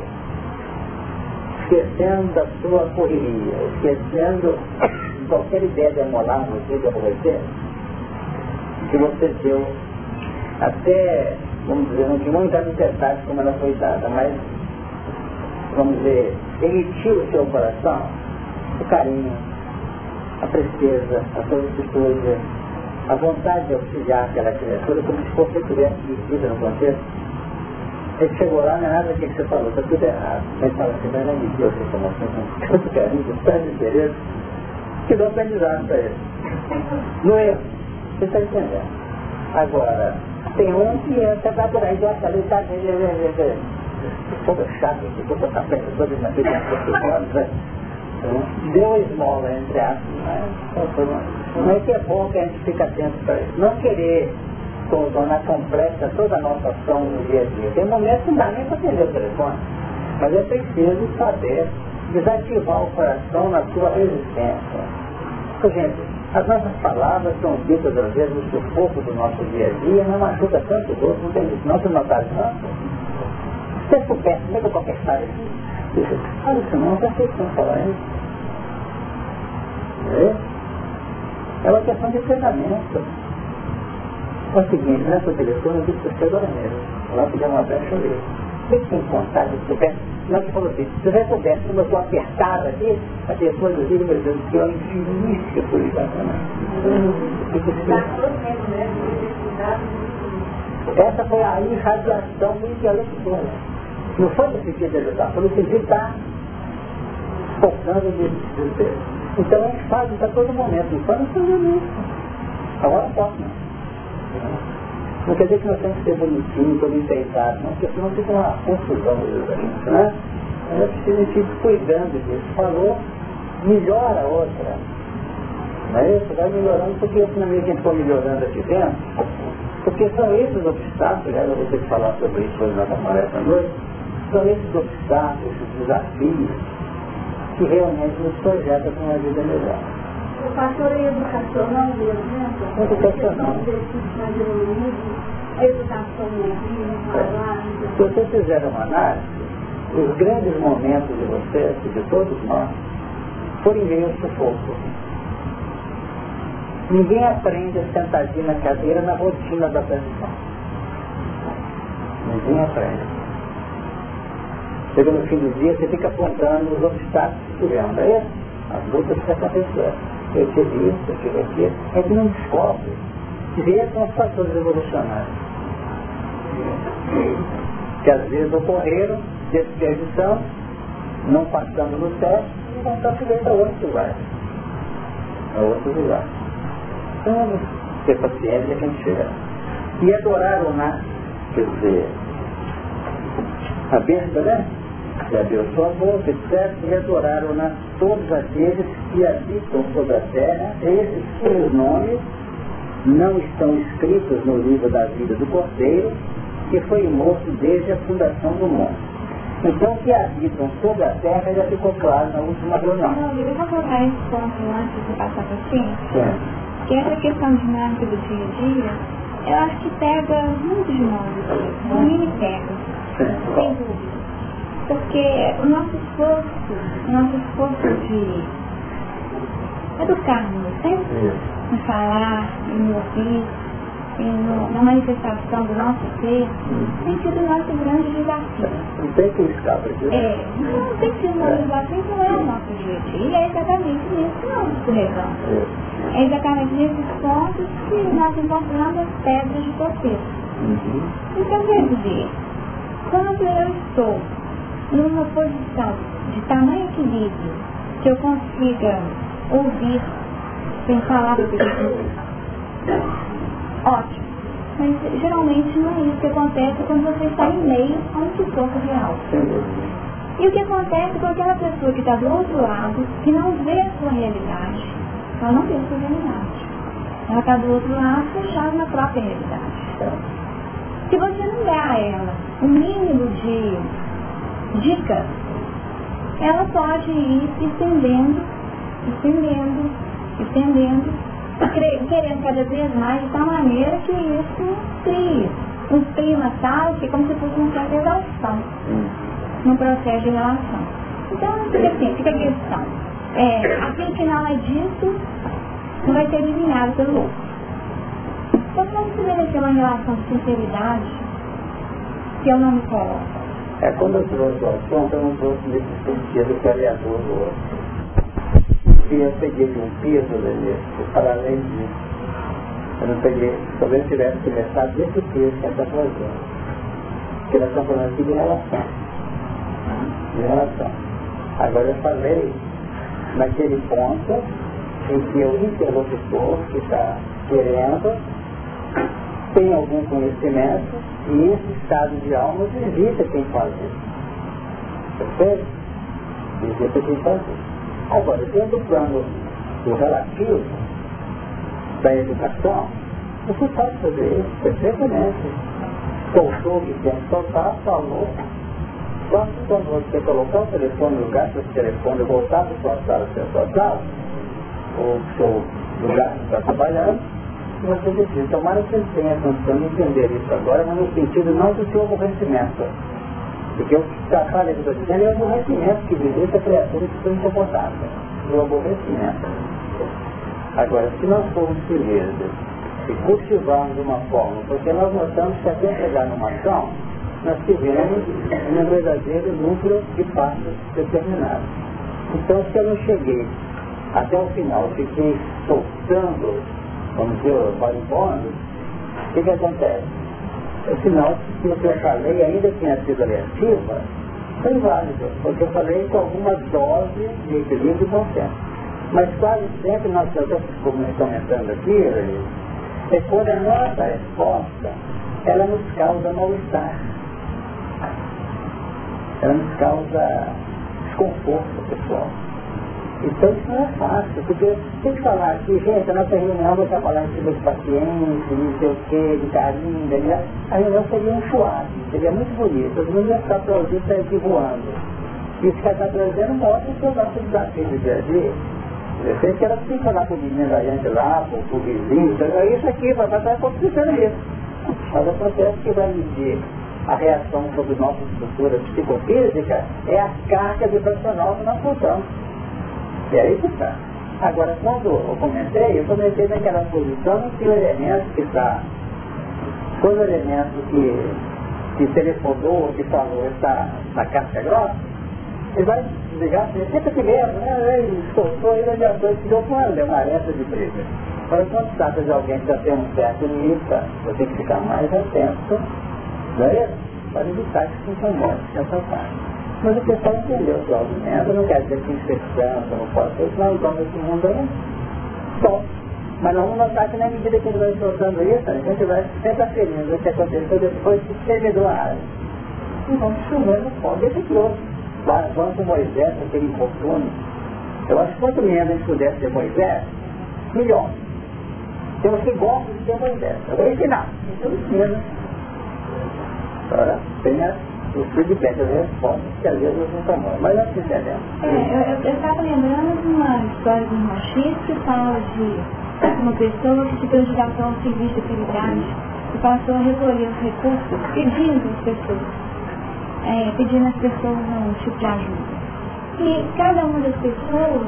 esquecendo da sua correria, esquecendo qualquer ideia de emular você, de aborrecer, que você deu até, vamos dizer, não, entrar nos detalhes como ela foi dada, mas, vamos dizer, emitiu o seu coração o carinho, a tristeza, a solicitude, a vontade de auxiliar aquela criatura como se fosse tivesse vivida no contexto. Ele chegou lá, não é nada que você falou, está tudo errado. Ele fala assim, mas não me deu essa informação com tanto carinho, com tanto interesse, que deu aprendizado para ele. Não é? Você está entendendo? Agora, tem um que entra para por aí, já falei, tá, todo chato, que todo café, todo na vida, deu esmola, entre aspas, não é que é bom que a gente fique atento para isso. Não querer tornar complexa toda a nossa ação no dia a dia. Tem momentos que não dá nem para atender o telefone, mas é preciso saber desativar o coração na sua resistência. Porque, gente, as nossas palavras são ditas às vezes no sufoco do nosso dia a dia, não machuca tanto o outro, não tem isso, não se notar não. Se você soubesse, como é que eu história aqui? Olha isso não, já sei que não falar isso. É uma questão de treinamento. É o seguinte, nessa telefone eu disse para você agora mesmo. Lá fizer uma brecha eu leio. Você tem contato, se soubesse, não te falou assim, se você soubesse como eu estou apertada aqui, a pessoa do dia, meu Deus, que é infinita por isso. Essa foi a irradiação do intelectual. Não foi no sentido de ajudar, foi no sentido de estar focando nesse desejo. Então a gente faz isso a todo momento, não foi no sentido Agora pode, não. Não quer dizer que nós temos que ser bonitinhos, todo enfeitados, não, porque senão fica uma confusão né? É preciso ir cuidando disso. Falou, melhora a outra. Não é isso? Vai melhorando, porque se na medida que a gente for melhorando aqui dentro, porque são esses obstáculos, aliás, eu vou ter que falar sobre isso hoje na palestra à noite, são esses obstáculos, esses desafios, que realmente nos projetam para uma vida melhor. O fator educacional, por exemplo, educacional. educação ouvir, falar. Se você fizer uma análise, os grandes momentos de vocês e de todos nós foram em meio ao sufoco. Ninguém aprende sentadinho na cadeira na rotina da atenção. Ninguém aprende. Chega no fim do dia, você fica apontando os obstáculos que tivemos. É as lutas que aconteceram. Eu tive isso, eu tive aquilo. A gente não descobre. Vê com os fatores evolucionários. Que às vezes ocorreram, desperdição, não passando no teste, e vão estar chegando a outro lugar. A outro lugar. Vamos ter paciência que a gente chega. E adoraram na, quer dizer, a bênção, né? E abriu sua boca, etc. E adoraram na todos aqueles que habitam sobre a terra, esses cujos nomes não estão escritos no livro da vida do Cordeiro, que foi morto desde a fundação do mundo. Então, que habitam sobre a terra já ficou claro na última reunião. Não, eu vou colocar esse ponto antes de passar para frente. É que essa questão de marca do dia a dia, eu acho que pega muito de nós, no mini pega, sem dúvida. Porque o nosso esforço, o nosso esforço de educar-nos, sempre, em falar, em ouvir, no, na manifestação do nosso ser, tem sido o nosso grande desafio. Não tem que escapar disso. É, não tem sido um desafio, não é o nosso dia a dia, e é exatamente nisso que nós escorregamos. É exatamente nesses pontos que nós encontramos as pedras de coqueiro. Uhum. Então, quer dizer, quando eu estou numa posição de tamanho equilíbrio, que eu consiga ouvir sem falar ótimo. Mas geralmente não é isso que acontece quando você está em meio a um sufoco real. E o que acontece com aquela pessoa que está do outro lado, que não vê a sua realidade, ela não vê a sua realidade. Ela está do outro lado fechada na própria realidade. Se você não der a ela o mínimo de dicas, ela pode ir se estendendo, estendendo, estendendo, querendo cada vez mais de tal maneira que isso cria um clima tal que é como se fosse uma certa exaustão no processo de relação. Então, fica assim, fica a questão. É, aquilo que não é dito não vai ser eliminado pelo outro. Então, como se deve ter uma relação de sinceridade que eu não me coloco? É, quando eu trouxe o assunto, eu não trouxe nesse sentido que é aliador do outro que eu peguei um peso né, para além disso. Eu não peguei, talvez eu tivesse começado desse peso que está trazendo. Porque nós estamos falando aqui de relação. De relação. Agora eu falei naquele ponto em que o interlocutor que está querendo tem algum conhecimento e esse estado de alma visita quem faz isso. Perfeito? Visita quem faz isso. Agora, dentro do plano do relativo da educação, você pode fazer isso perfeitamente. Soltou que tem que soltar, falou. Quando você colocar o telefone no lugar, seu telefone voltar para sua sala, para sua sala, ou para o seu lugar que está trabalhando, e você decide. Tomara que ele tenha condição de entender isso agora, mas no sentido não do seu aborrecimento porque o que eu estou dizendo é o aborrecimento que visita a criatura que foi incomodada. O aborrecimento. Agora, se nós formos felizes e cultivarmos uma forma, porque nós notamos que até chegar numa ação, nós tivemos um verdadeiro núcleo de passos determinados. Então, se eu não cheguei até o final, fiquei soltando, vamos dizer, para o o que, que acontece? É sinal que o eu falei, ainda que tenha sido reativa, foi válido, porque eu falei com alguma dose de equilíbrio e bom senso. Mas quase sempre nós estamos comentando aqui, é quando a nossa resposta, ela nos causa mal-estar. Ela nos causa desconforto pessoal. Então isso não é fácil, porque tem que falar aqui, gente, a nossa reunião vai estar falando de paciência, não sei o quê, de carinho, de... a reunião seria um chuado, seria muito bonito, todo mundo ia ficar aplaudindo e sair voando. E isso que está trazendo mostra que o nosso desafio do dia a dia. Eu sei que ela tem que falar com o menino da gente lá, com, o vizinho, é isso aqui, vai estar acontecendo isso. Mas acontece que vai medir a reação sobre nossa estrutura psicofísica é a carga vibracional que nós contamos. E aí está. Agora, quando eu comentei, eu comentei naquela posição que o elemento que está, quando o elemento que, que telefonou, que falou, está na caixa grossa, ele vai ligar assim, sempre que mesmo, né? Ele soltou, ele adiantou e tirou com uma alerta de briga. Agora, quando se trata de alguém que já tem um certo nível, você tem que ficar mais atento, não é isso? Para evitar que se incomode essa parte. Mas o pessoal entendeu o argumento, não quer dizer que infecção, não pode ser, não, então nesse mundo é bom. Mas não vamos notar que na medida que ele vai soltando isso, a gente vai sempre aferindo o que aconteceu depois que a área. E vamos chumando o pó desse. Vamos com Moisés, aquele infortúnio. Eu acho que quanto menos a gente pudesse ter Moisés, melhor. Temos que gostam de ter Moisés. Eu vou ensinar. Então ensina. Agora, tem a o feedback, as respostas, que às vezes não bom, mas nós entendemos. É, eu estava lembrando de uma história de um machista que fala de uma pessoa que se candidatou ao serviço de utilidade e passou a recolher os recursos pedindo às pessoas, é, pedindo às pessoas um tipo de ajuda. E cada uma das pessoas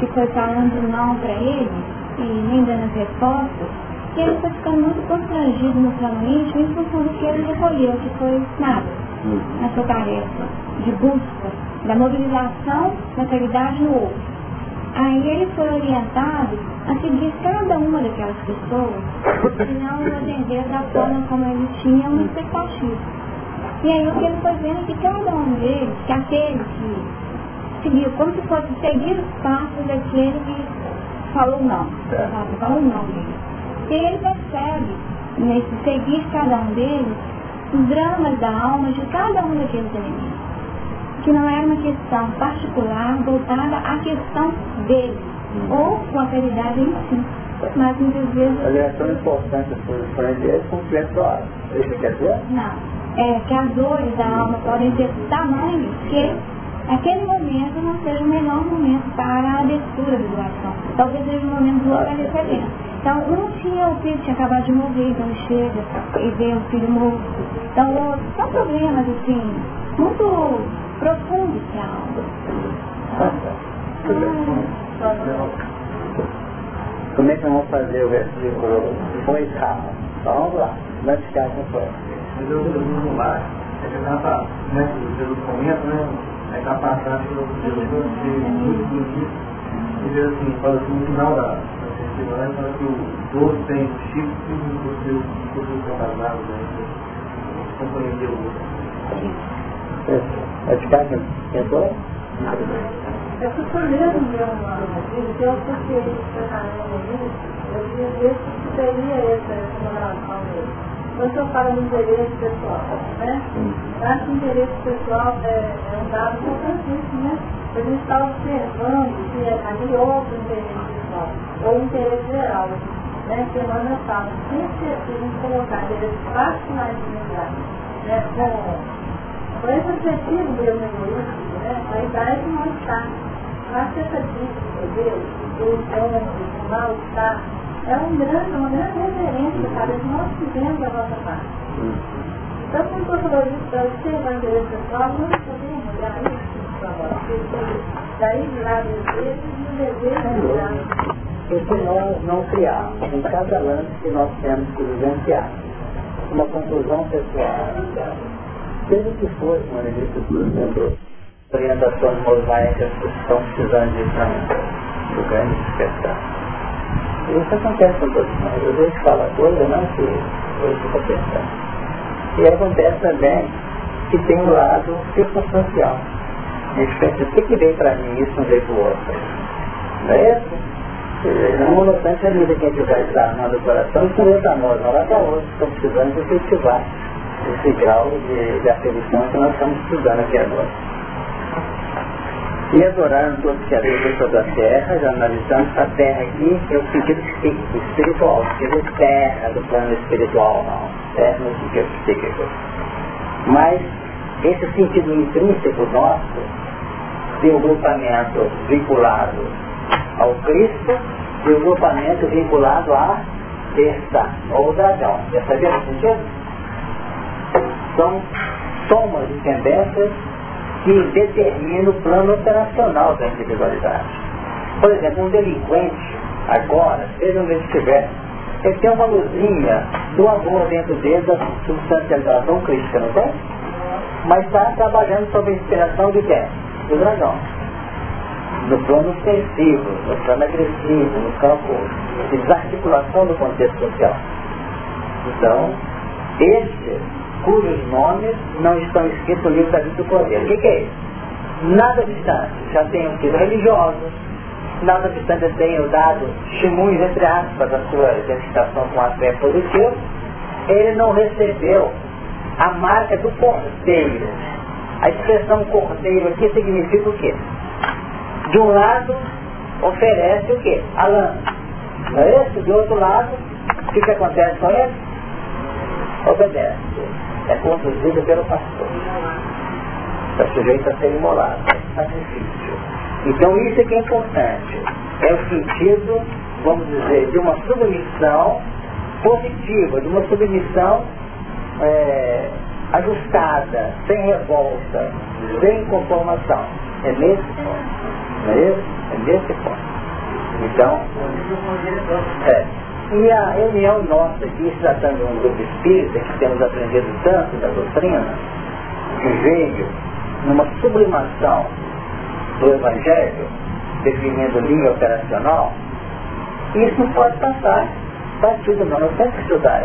que foi falando não para ele e nem dando as respostas, e ele foi ficando muito constrangido emocionalmente em função do que ele recolheu, que foi nada na sua tarefa de busca da mobilização da caridade no outro. Aí ele foi orientado a seguir cada uma daquelas pessoas e não atender da forma como ele tinha uma expectativa. E aí o que ele foi vendo é que cada um deles, que aquele que seguiu, como se fosse seguir os passos daquele que falou não, falou não dele. E ele percebe, nesse seguir cada um deles, os dramas da alma de cada um daqueles elementos. Que não era uma questão particular voltada à questão dele, ou com a caridade em si. Mas muitas vezes. Aliás, é tão importante as posições deles completuar. Isso quer dizer? Não. É que as dores da alma podem ter tamanho que aquele momento não seja o melhor momento para a abertura da doação. Talvez seja o momento do agradecimento. Então, um tinha o filho tinha acabado de morrer, então chega e vê o filho morto. Então, outro, são problemas, assim, muito profundos que a alma. Como é que vamos fazer o versículo? Foi calmo. Então, vamos lá. Vai ficar com foi. Mas eu vamos lá. É que dá né, Jesus comenta, né? Aí tá passando pelo Jesus, muito bonito. E assim, fala assim, no final da Simões fala que o doce tem o chifre e o seu casado, né? Compreendeu o outro. Vai ficar tentou? Eu fui lendo meu então porque ele está eu queria ver se seria essa recomendação dele. Quando eu falo do interesse pessoal, né? Eu acho que o interesse pessoal é, é um dado importantíssimo, né? A gente está observando que é ali outro interesse ou interesse geral. Né? Que Emmanuel fala, sempre a gente colocar interesse particular né? com, com esse objetivo mesmo egoísta, né? a idade não está. Mas essa dica de Deus, do bom, do mal-estar, é um grande, uma grande referência para que nós fizemos a nossa parte. Então, quando o professor disse para você, pessoal, nós podemos olhar isso nós. Daí lá e porque nós não criarmos em cada lance que nós temos que vivenciar uma conclusão pessoal, seja que for, como ele disse, por exemplo, orientações mosaicas que estão precisando de também, do grande despertar. Isso acontece com todos nós. Às vezes fala coisa, não que eu fico pensando. E acontece também que tem um lado circunstancial. Gente pensa, o que, que veio para mim isso não veio para o outro? Não é isso? Não obstante, a medida que a gente vai desarmando o coração, não está nós, não lá está outro. Estamos precisando de cultivar esse grau de, de aferição que nós estamos estudando aqui agora. E adoraram todos que habitam sobre a terra, já analisamos a terra aqui, é o sentido espiritual, sentido terra do plano espiritual, não. Terra no sentido psíquico. Mas esse sentido intrínseco nosso, de um grupamento vinculado ao Cristo, e um grupamento vinculado à besta, ou dragão. Sabia o sentido? São somas de tendências que determina o plano operacional da individualidade. Por exemplo, um delinquente, agora, seja onde ele estiver, ele tem uma luzinha do amor dentro dele, da substancialização crítica, não tem? Mas está trabalhando sob a inspiração de quem? Do dragão. No plano sensível, no plano agressivo, no campo de desarticulação do contexto social. Então, este cujos nomes não estão escritos no livro da vida do Cordeiro. O que, que é isso? Nada obstante, já tenham sido religiosos, nada obstante tenham dado testemunhos, entre aspas, da sua identificação com a fé positiva, ele não recebeu a marca do cordeiro. A expressão cordeiro aqui significa o quê? De um lado, oferece o quê? A lã. Não é isso? Do outro lado, o que, que acontece com ele? Obedece é conduzida pelo pastor. Está sujeito a ser imolado, sacrifício. Então isso é que é importante. É o sentido, vamos dizer, de uma submissão positiva, de uma submissão é, ajustada, sem revolta, sem conformação. É nesse ponto. Não é isso? É nesse ponto. Então, é. E a reunião nossa aqui, se tratando de um grupo espírita, que temos aprendido tanto da doutrina, que veio numa sublimação do Evangelho, definindo linha operacional, isso não pode passar batido não. Nós temos que estudar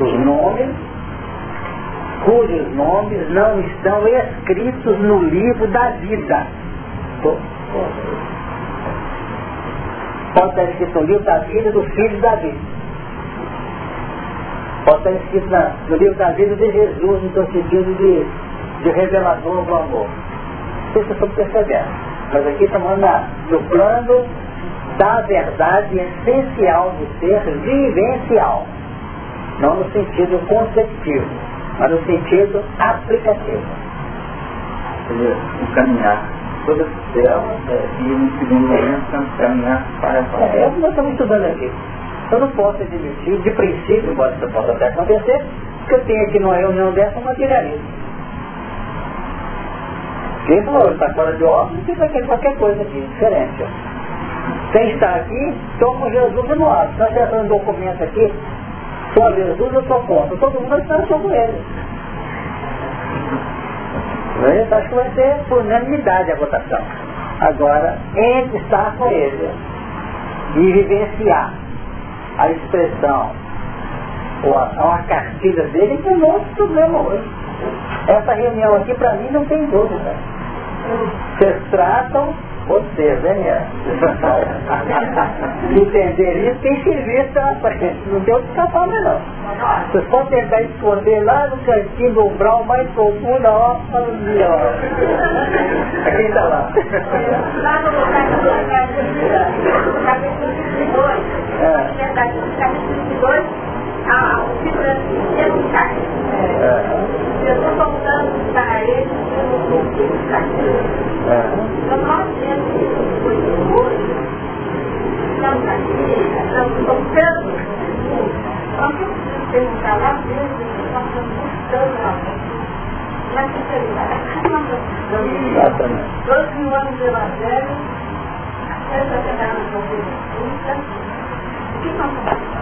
os nomes, cujos nomes não estão escritos no livro da vida. Pode estar escrito no livro da vida do filho de Davi. Pode estar escrito na, no livro da vida de Jesus, no sentido de, de revelador do amor. Isso eu estou percebendo. Mas aqui estamos falando do plano da verdade essencial do ser vivencial. Não no sentido conceptivo, mas no sentido aplicativo. O caminhar toda a céu é, e no segundo momento caminhar para a É, é o que nós estamos estudando aqui. Eu não posso admitir, de princípio, embora isso possa até acontecer, que eu tenho aqui numa reunião dessa um materialista. Quem falou, está fora de ordem, você vai querer qualquer coisa aqui, diferente. Quem está aqui, estou com Jesus no lado. Está acertando um documento aqui, só Jesus eu estou contra. Todo mundo está só com ele. Eu acho que vai ser por unanimidade a votação. Agora, entre estar com ele e vivenciar a expressão ou a, a cartilha dele que é o nosso problema hoje. Essa reunião aqui para mim não tem dúvida. Vocês tratam vocês, né, Entender isso tem serviço à frente, não tem outro escapamento não. Vocês podem tentar esconder lá no cantinho do umbral mais profundo, ó, ali, ó. Quem está lá? Lá no capítulo 22, capítulo 22, a, o título é assim, eficaz. Jesus para ele no. Então nós temos que hoje, estamos aqui, estamos tocando Jesus. Nós não precisamos perguntar lá dentro, nós estamos buscando realmente. Na sinceridade, nós estamos buscando. Dois mil anos de evangelho, até essa chegada do governo o que nós estamos fazendo?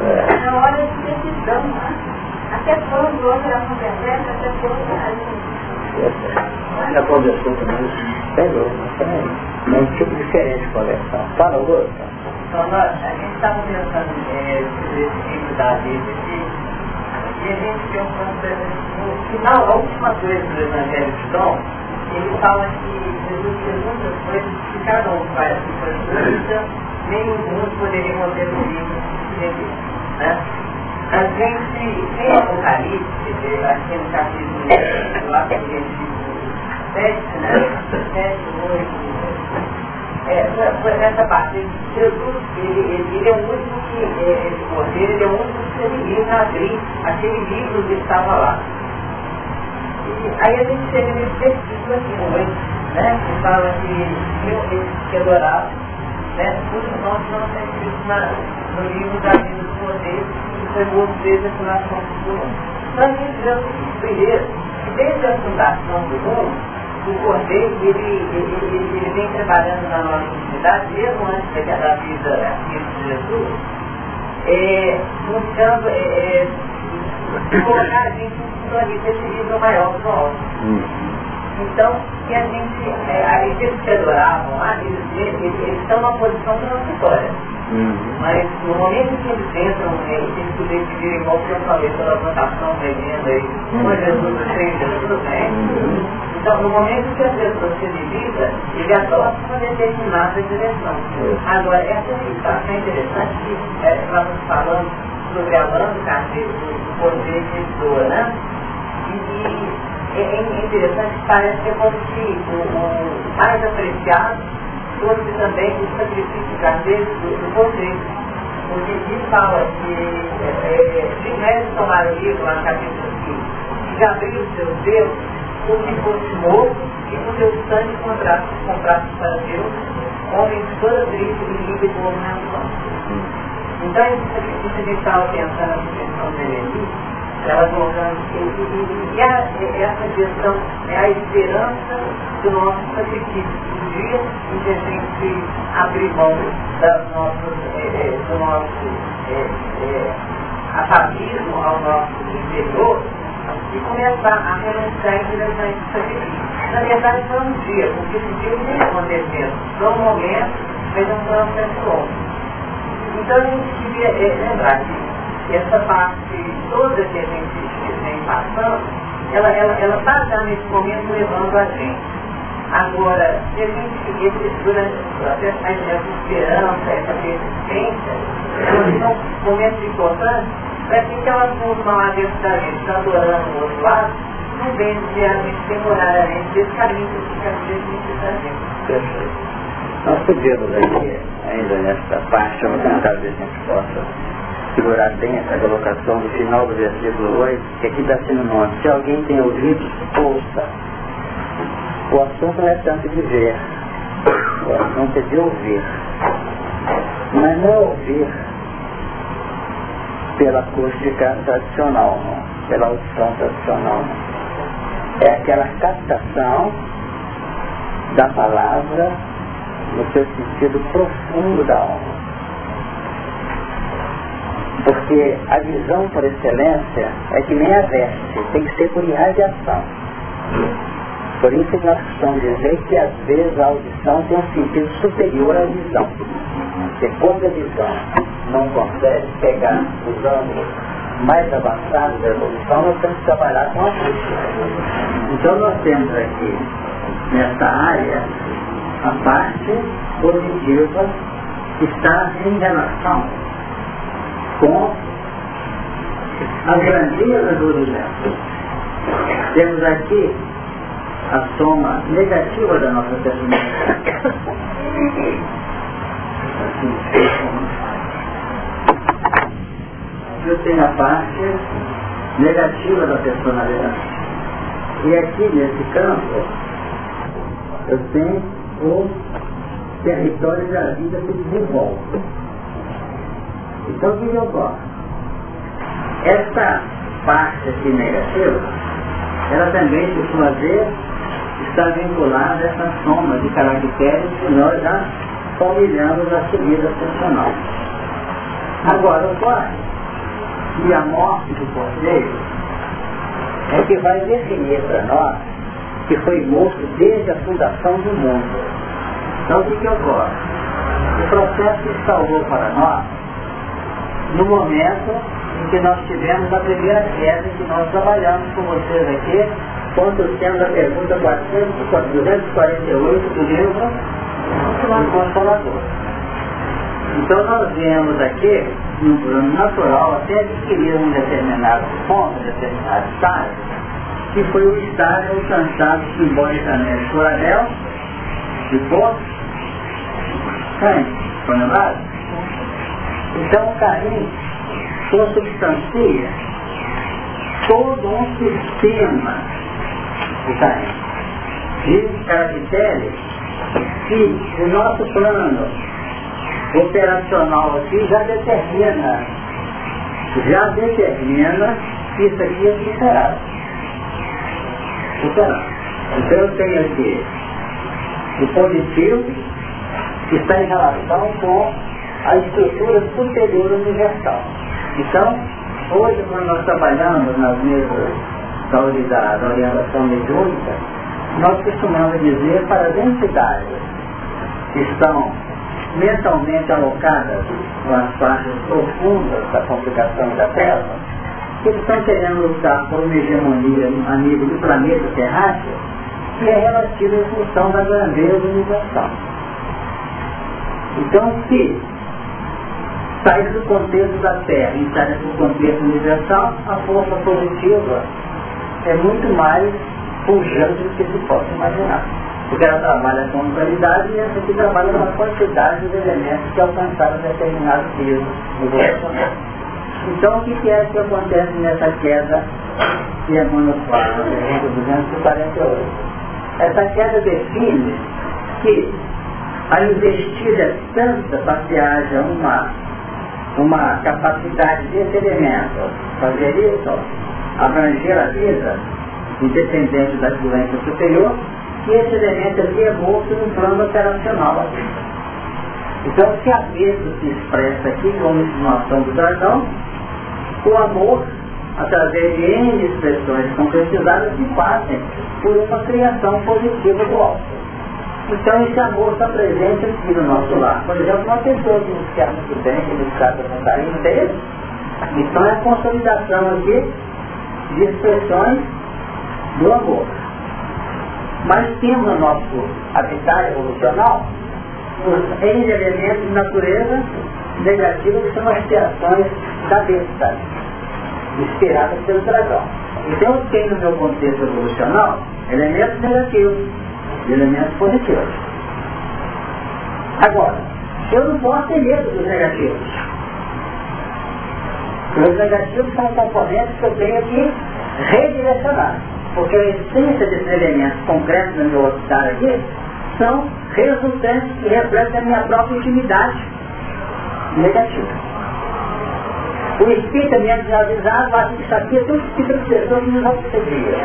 É hora de decisão, né? Até quando hoje ela conversa, até quando a gente... Já conversou comigo? Pegou, é um tipo diferente de conversão. Fala, Augusto. Então, nós, a gente estava pensando é, sobre esse livro da vida que e a gente tem um no final, a última coisa do Evangelho de Dom, ele fala que Jesus fez muitas coisas que cada um faz a sua justiça, nenhum mundo poderia conter o livro de Jesus. Né? A gente tem Apocalipse, aqui no capítulo a gente 7, né? 7, 8, é, essa parte. Jesus, ele, ele, é o único que, é, esse cordeiro, ele é o único que se limita a abrir aquele livro que estava lá. E aí a gente chega nesse versículo aqui, no 8, né? Que fala que eu, que adorava, né? Os nossos não estão escritos no livro da vida do cordeiro, que foi morto desde a fundação do mundo. O seguinte, primeiro, que desde a fundação do mundo, o cordeiro, ele, ele, ele, ele, vem trabalhando na nossa intimidade, mesmo antes da, da vida de Jesus, é, buscando é, é, colocar a gente em sintonia desse nível maior do nosso. Então, que a gente, é, aqueles que adoravam lá, eles, eles, eles estão numa posição transitória. Uhum. Mas no momento que eles entram, eles que decidir igual que eu falei pela votação tremenda aí, com Jesus sem Jesus, né? Uhum. Então, no momento que a pessoa se divida, ele adota uma determinada direção. Agora, essa situação é interessante que é, nós estamos falando sobre a banca do poder de doa, né? E, é, é interessante que parece que é como se o, o mais apreciado fosse também o sacrifício carneiro do, do poder. Porque aqui fala que é, é, de médios tomaram o livro, no capítulo 5, que abriu os seus dedos como se fosse morto e com seu sangue comprasse, comprasse para Deus homens de toda tribo e língua e governação. Então, a gente estava pensando na questão de Eleni, ela colocando que e, essa questão é a esperança do nosso sacrifício. Um dia em que a gente abrir mão é, é, do nosso é, é, atavismo ao nosso interior, e começar a renunciar em direção a esse sacrifício. Na verdade, foi um dia, porque esse dia não ia acontecer. Foi um momento, fez um processo longo. Então a gente devia é, lembrar que essa parte toda que a gente vem passando, ela está ela, ela tá já nesse momento levando a gente. Agora, se a gente, esse, durante essa esperança, essa persistência, são momentos importantes para que aquela turma lá dentro da gente está adorando o outro lado, não vem diariamente, temporariamente, desse caminho que fica necessariamente. Perfeito. Nós podemos aqui, ainda nesta parte, vamos tentar ver se a gente possa segurar bem essa colocação do final do versículo 8, que aqui está sendo nome. Se alguém tem ouvidos, ouça. O assunto não é tanto de ver, o assunto é de ouvir. Mas não é ouvir pela acústica tradicional, não, pela audição tradicional. Não. É aquela captação da palavra no seu sentido profundo da alma. Porque a visão por excelência é que nem a veste, tem que ser por irradiação. Por isso nós costumamos dizer que às vezes a audição tem um sentido superior à visão. Porque quando a visão não consegue pegar os ângulos mais avançados da evolução, nós temos que trabalhar com a acústica. Então nós temos aqui, nessa área, a parte positiva que está em relação com as grandezas do universo. Temos aqui a soma negativa da nossa personalidade. Assim, eu tenho a parte negativa da personalidade. E aqui nesse campo, eu tenho o território da vida que desenvolve. Então o que eu gosto? Essa parte aqui negativa, ela também, por sua vez, está vinculada a essa soma de caracteres que nós já palmilhamos na subida funcional. Agora, o quarto e a morte do cordeiro é que vai definir para nós que foi morto desde a fundação do mundo. Então o que, que ocorre? O processo se salvou para nós no momento em que nós tivemos a primeira queda que nós trabalhamos com vocês aqui, quanto sendo a pergunta 248 do livro do Consolador. Então nós vemos aqui, no plano natural, até adquirir um determinado ponto, um determinado estágio, que foi o estágio alcançado simbolicamente por Adel, de poço, foi lembrado? Então o carinho consubstancia todo um sistema de caracteres que o nosso plano operacional aqui já determina, já determina que isso aqui é superado. Superado. Então eu tenho aqui o positivo que está em relação com a estrutura superior universal. Então, hoje quando nós trabalhamos nas mesas da, orientação mediúnica, nós costumamos dizer para as entidades que estão mentalmente alocadas nas partes profundas da complicação da Terra, que estão querendo lutar por uma hegemonia a nível do planeta terráqueo, que é relativa em função da grandeza universal. Então, se sair do contexto da Terra e sair do contexto universal, a força positiva é muito mais pujante do que se possa imaginar. Porque ela trabalha com qualidade e essa aqui trabalha com a quantidade de elementos que alcançaram determinado peso no Então o que é que acontece nessa queda que é monofásica, pergunta 248? Essa queda define que a investida é tanta para que haja uma capacidade desse elemento fazer isso, abranger a vida, independente da doença superior, que esse elemento aqui é morto no plano operacional. Então, se a vida se expressa aqui como insinuação do dragão, o amor, através de N expressões concretizadas, se fazem por uma criação positiva do alto. Então esse amor está presente aqui no nosso lar. Por exemplo, uma pessoa que nos quer muito bem, que nos trata com carinho, isso? Então é a consolidação aqui de expressões do amor. Mas temos no nosso habitat evolucional os elementos de natureza negativa que são as reações da besta, inspiradas pelo dragão. Então eu tenho no meu contexto evolucional elementos negativos elementos positivos. Agora, eu não posso ter medo dos negativos. Os negativos são componentes que eu tenho que redirecionar. Porque a essência desses elementos concretos no meu hospital aqui são resultantes que refletem a minha própria intimidade negativa. O espírito é me avisado, acha que isso aqui é todo tipo de pessoa que nos obsedia.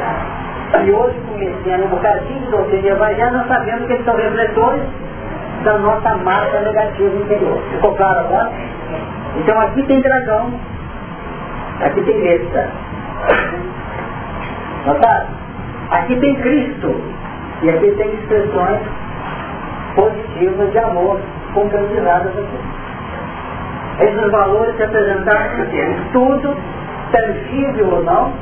E hoje, conhecendo um bocadinho de doutrina evangélica, nós sabemos que eles são refletores da nossa massa negativa interior. Ficou claro agora? Então aqui tem dragão, aqui tem besta. Notaram? Aqui tem Cristo. E aqui tem expressões positivas de amor concretizadas aqui. Esses valores se apresentaram aqui. Tudo, tangível ou não,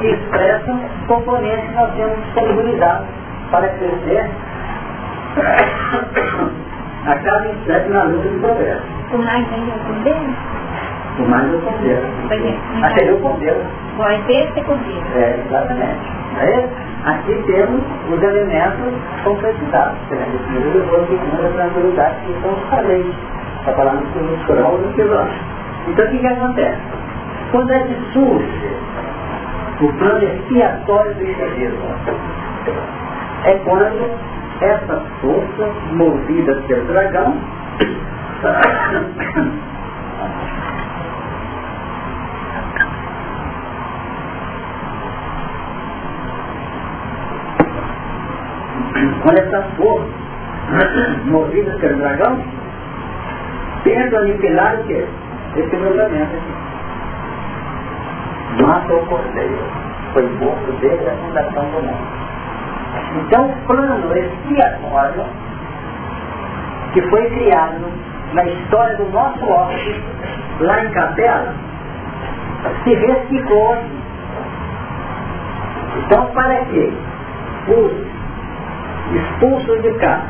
que expressam componentes que nós temos disponibilizados para crescer a cada instante na luta do progresso. O mais ainda é o? O mais é o poder. Até o poder. Vai ter ser poder. É, exatamente. Aí, aqui temos os elementos concretizados. Temos o primeiro levou a tranquilidade, que são os caleiros. Está falando que os cromos do quilômetro. Então o que, que acontece? Quando é que surge o plano expiatório do egoísmo? É quando essas forças movidas pelo dragão quando essas forças movidas pelo dragão tentam aniquilar o que? Esse mandamento aqui. Mata o cordeiro. Foi morto desde a fundação do mundo. Então o plano expiatório que foi criado na história do nosso hóspede, lá em Capela, se reciclou. Então, para que os expulsos de cá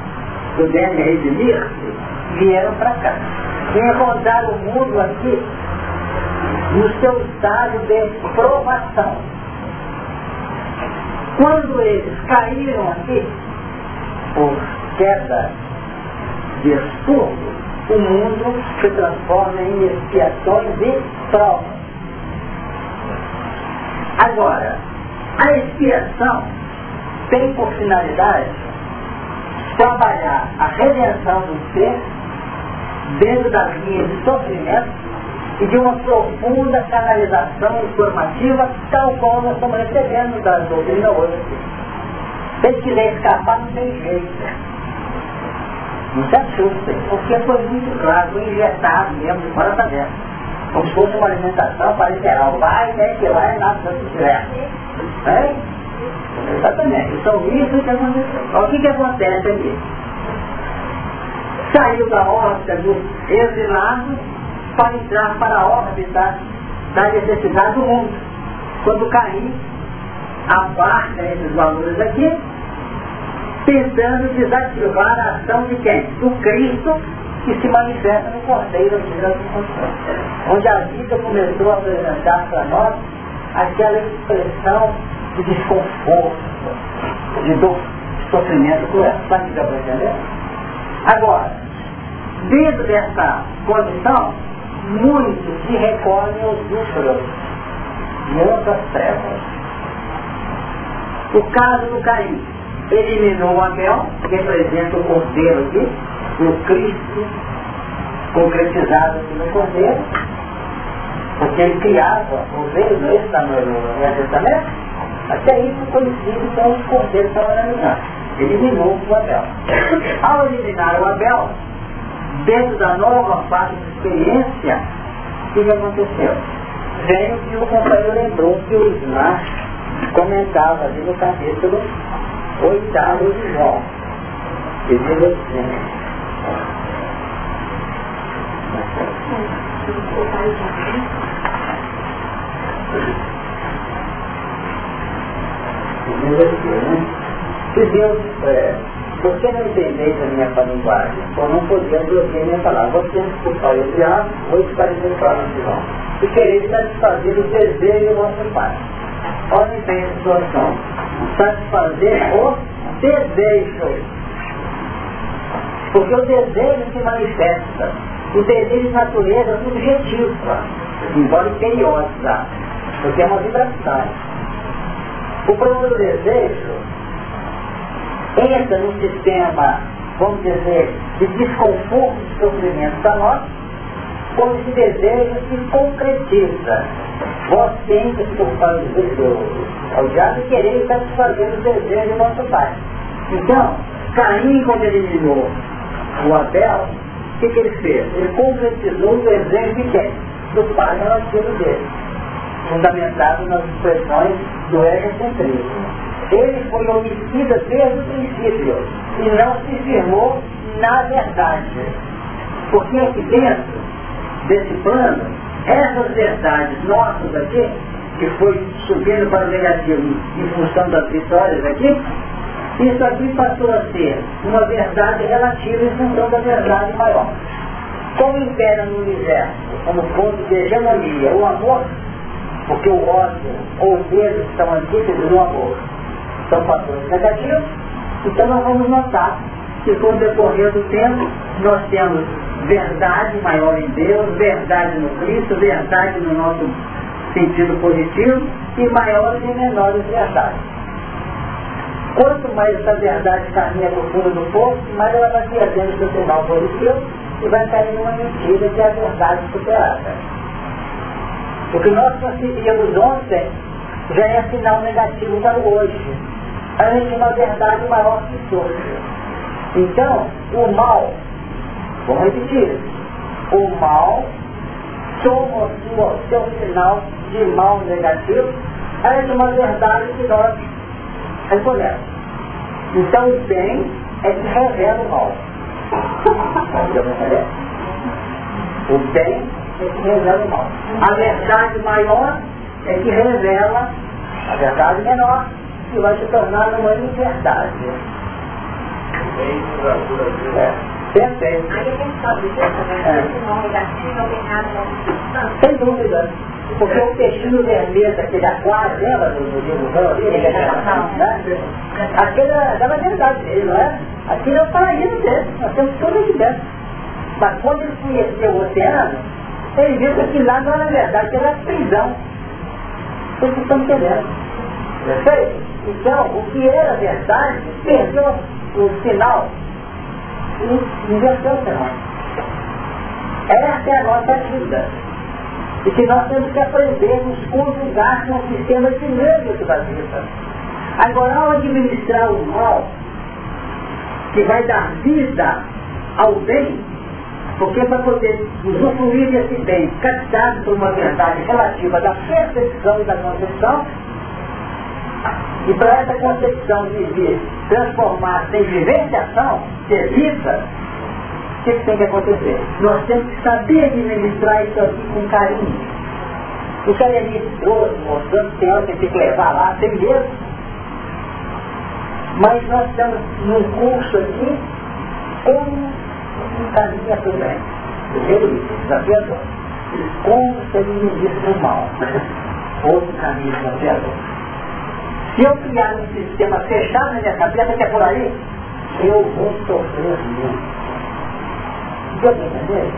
pudessem redimir-se, vieram para cá. E encontraram o mundo aqui no seu estado de provação. Quando eles caíram aqui, por queda de expurgo, o mundo se transforma em expiações e provas. Agora, a expiação tem por finalidade trabalhar a redenção do ser dentro das linhas de sofrimento e de uma profunda canalização informativa, tal qual nós estamos recebendo da doutrina hoje. Se ele quiser escapar, não tem jeito. Não se assustem, porque foi muito claro, foi injetado mesmo de fora para dentro. Como se fosse uma alimentação parenteral. Vai, né, que vai, nada se tiver. É? Exatamente. Então isso que aconteceu. O que, que acontece aqui? Saiu da órbita do exilado para entrar para a órbita da necessidade do mundo. Quando cair, abarca esses valores aqui tentando desativar a ação de quem? Do Cristo que se manifesta no Cordeiro de onde a vida começou a apresentar para nós aquela expressão de desconforto, de dor, de sofrimento cruel. Sabe o que eu vou entender? Agora, dentro dessa condição, muitos se recolhem aos úlceros e outras trevas. O caso do Caim eliminou Abel, que representa o cordeiro aqui, o Cristo concretizado aqui no cordeiro, porque ele criava o veio desse tamanho no até isso conhecido como os cordeiros analisados. Eliminou o Abel. Ao eliminar o Abel, dentro da nova fase experiência, o que aconteceu? Vem o que o companheiro lembrou que o Ismar comentava ali no capítulo oitavo de João. E diz assim. Diz assim, né? Que Deus, é, você não entendeis a minha linguagem, ou não podemos ouvir minha palavra. Você escutar o diabo, ou esclarecer palavras de João. E querer satisfazer o desejo do vosso Pai. Olhem bem a situação satisfazer o desejo. Porque o desejo se manifesta. O desejo de natureza subjetiva, embora periódica, porque é uma vibração. O problema do desejo entra no sistema, vamos dizer, de desconforto e sofrimento para nós, quando esse desejo se concretiza. Vós tendes por fazer ao diabo querer satisfazer o desejo do nosso pai. Então, Caim, quando ele eliminou o Abel, o que, que ele fez? Ele concretizou o desejo de quem? Do pai relativo dele, fundamentado nas expressões do egocentrismo. Ele foi homicida desde o princípio e não se firmou na verdade. Porque aqui dentro desse plano, essas verdades nossas aqui, que foi subindo para o negativo em função das vitórias aqui, isso aqui passou a ser uma verdade relativa em função da verdade maior. Como impera no universo, como ponto de hegemonia, o amor, porque o ódio ou o medo são antíteses do amor, são fatores negativos, então nós vamos notar que com o decorrer do tempo nós temos verdade maior em Deus, verdade no Cristo, verdade no nosso sentido positivo e maiores e menores verdades. Quanto mais essa verdade caminha no fundo do poço, mais ela vai perdendo seu sinal positivo e vai cair numa mentira que é a verdade superada. O que nós conseguimos ontem já é sinal negativo para o hoje. A gente tem uma verdade maior que todos. Então, o mal Vamos repetir. O mal toma o seu sinal de mal negativo, é uma verdade que nós reconhecemos. Então o bem é que revela o mal. O bem é que revela o mal. A verdade maior é que revela a verdade menor, que vai se tornar uma liberdade. É. Perfeito. Aí a gente pode dizer também que não negativo não tem nada na Sem dúvida. Porque o peixinho vermelho daquele aquário, lembra do, livro ali? Né? Aquele era a verdade dele, não é? Aquilo é o paraíso dele, nós temos tudo aqui dentro. Mas quando ele conheceu o oceano, ele viu que aquilo lá não era verdade, que era prisão. Foi o que estamos querendo. Perfeito? Então, o que era verdade, perdeu o final e inverteu o final. Essa é a nossa vida. E que nós temos que aprender a nos conjugar com o sistema dinâmico da vida. Agora, ao administrar o mal, que vai dar vida ao bem, porque para poder usufruir desse bem, captado por uma verdade relativa da percepção e da concepção, e para essa concepção viver, transformar-se em vivenciação, ser vida, o que, que tem que acontecer? Nós temos que saber administrar isso aqui com carinho. O Carenite trouxe, mostrando que tem hora que tem que levar lá, tem mesmo. Mas nós estamos num curso aqui como encaminha para o bem. Primeiro isso, desafiador. Como se administra o mal. Outro caminho desafiador. Se eu criar um sistema fechado na minha cabeça, que é por aí, eu vou sofrer muito. Deu?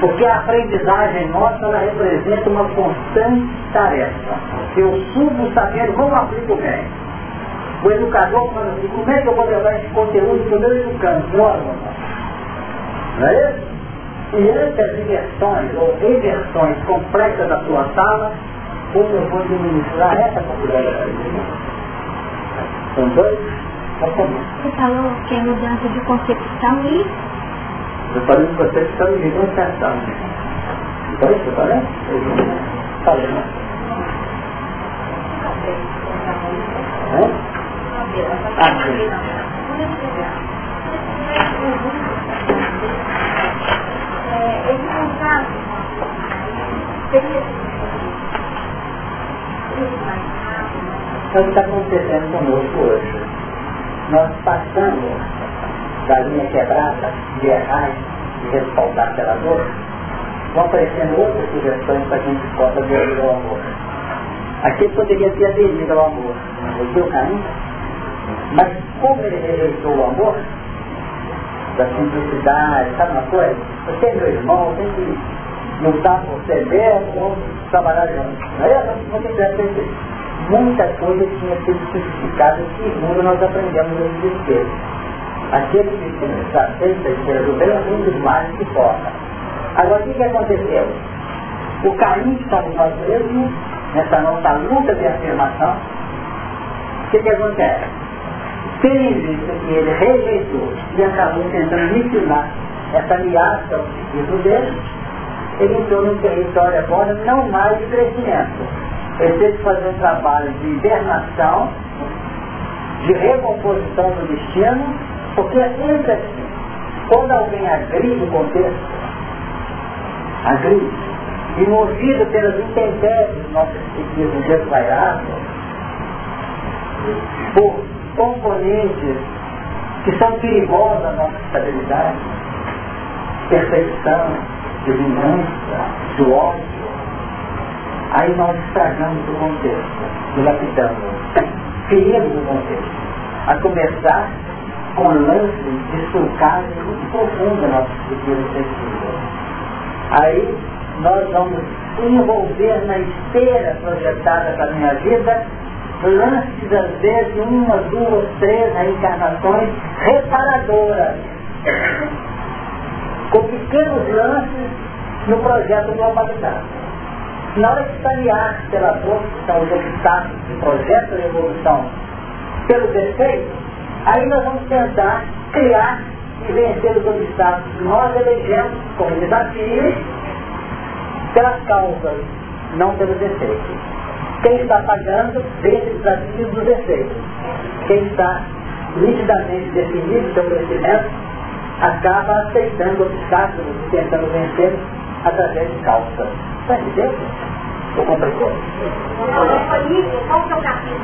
Porque a aprendizagem nossa, ela representa uma constante tarefa. Eu subo sabendo como aplico bem. O educador fala assim, como é que eu vou levar esse conteúdo para o meu educando? Não é isso? E antes as inversões ou reversões complexas da sua sala, como eu vou administrar essa popularidade? São dois Você falou que é mudança de concepção e... Eu falei de concepção e de concepção. Então, você falou? Falei, né? É? É o que está acontecendo conosco hoje. Nós passamos da linha quebrada de errar e respaldar pela dor, vão aparecendo outras sugestões para que a gente possa ver o amor. Aqui poderia ter aderido ao amor, o seu caminho, mas como ele rejeitou o amor, da simplicidade, sabe uma coisa? Você é meu irmão, tem que lutar por ser mesmo, trabalhar junto. Aí eu não quiser perder. Muita coisa tinha sido justificada que mundo nós aprendemos no desespero. Aquele que se aceita e se resolveu é um dos males que toca. Agora o que, que aconteceu? O caminho que nós mesmos, nessa nossa luta de afirmação, o que, que acontece? tendo visto que ele rejeitou e acabou tentando aniquilar essa ameaça ao discípulo dele, ele entrou num território agora não mais de crescimento. Ele teve que fazer um trabalho de hibernação, de recomposição do destino, porque sempre assim. Quando alguém agride o contexto, agride, e movido pelas intempéries do nosso espiritismo desvairado, por componentes que são perigosos à nossa estabilidade, perfeição, de vingança, do ódio, aí nós estragamos o contexto, dilapidamos, ferimos o contexto, a começar com lances de sulcagem muito profunda na nossa estrutura sensível. Aí nós vamos envolver na esteira projetada para a minha vida lances, às vezes, uma, duas, três reencarnações reparadoras, com pequenos lances no projeto humanidade. Na hora de sanear pela dor, são os obstáculos do projeto de evolução, pelo defeito, aí nós vamos tentar criar e vencer os obstáculos que nós elegemos como desafios pelas causas, não pelos defeitos. Quem está pagando vence os desafios dos efeitos. Quem está nitidamente definido seu crescimento acaba aceitando obstáculos e tentando vencer através de calça. Está entendendo? Ou complicou?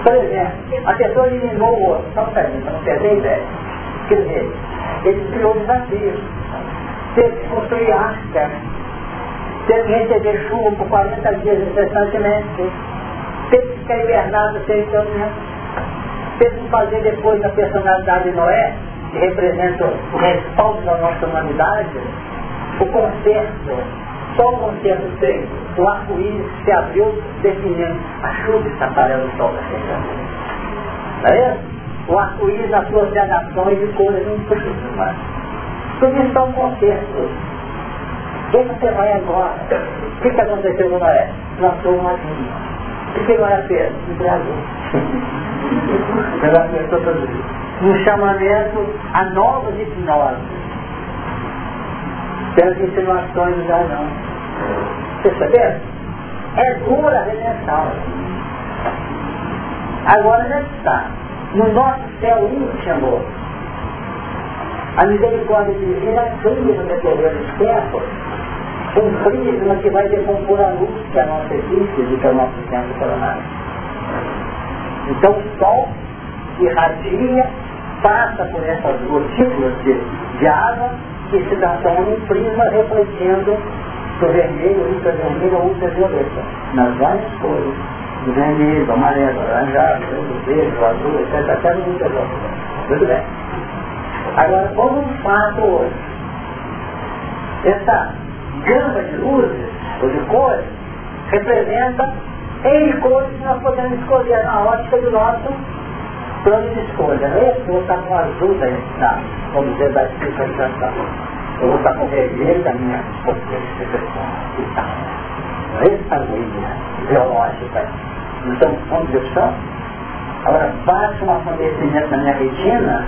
Por exemplo, a pessoa eliminou o outro, só para mim, para não perder ideia. Quer dizer, ele criou desafios. Teve que construir arca. Teve que receber chuva por 40 dias incessantemente. Teve que ficar hibernado sem caminhar. Teve que fazer depois a personalidade de Noé, que representa o respaldo da nossa humanidade, o conserto, só o conserto feito, o arco-íris se abriu definindo a chuva está parando o sol da Não é isso? O arco-íris nas suas gradações de cores um prisma. Tudo isso é um conserto. Quem você vai agora? O que, que aconteceu com Noé? Plantou uma vinha. O que Noé fez? Embriagou. Ela pensou tudo isso um chamamento a novas hipnoses, pelas insinuações do não. Perceberam? É dura a redenção. Agora onde está? No nosso céu íntimo, amor. A misericórdia divina cria no decorrer dos tempos um prisma que vai decompor a luz que é a nossa existe e que é o nosso centro coronário. Então o sol irradia passa por essas gotículas de, de água que se transformam em prisma refletindo do vermelho, ultravermelho ou ultravioleta, nas várias cores, do vermelho, do amarelo, laranjado, do verde, do azul, etc, até do ultravioleta. Tudo bem. Agora, como um fato hoje, essa gama de luzes, ou de cores, representa em cores que nós podemos escolher na ótica do nosso plano de escolha. Eu vou estar com azul da, da, vamos dizer, da especialização. Eu vou estar com vermelho da minha especialização e tal. Linha biológica. Então, onde eu sou? Agora, bate um acontecimento na minha retina,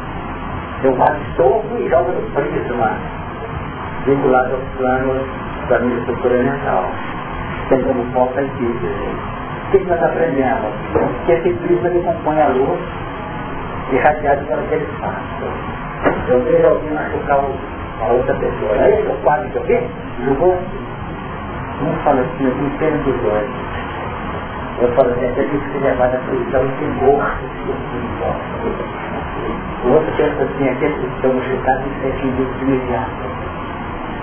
eu absorvo e jogo no prisma, vinculado aos planos da minha estrutura mental. Tem como foco aqui. O que nós aprendemos? Que esse prisma ele compõe a luz irradiado por aquele espaço. Eu vejo alguém machucar a outra pessoa. É esse o quadro que eu vi? Jogou um fala assim, eu tenho pena dos dois. Eu falo assim, até que se levar da prisão e tem morto O outro pensa assim, aquele que estão machucados tem que ser atingido de imediato.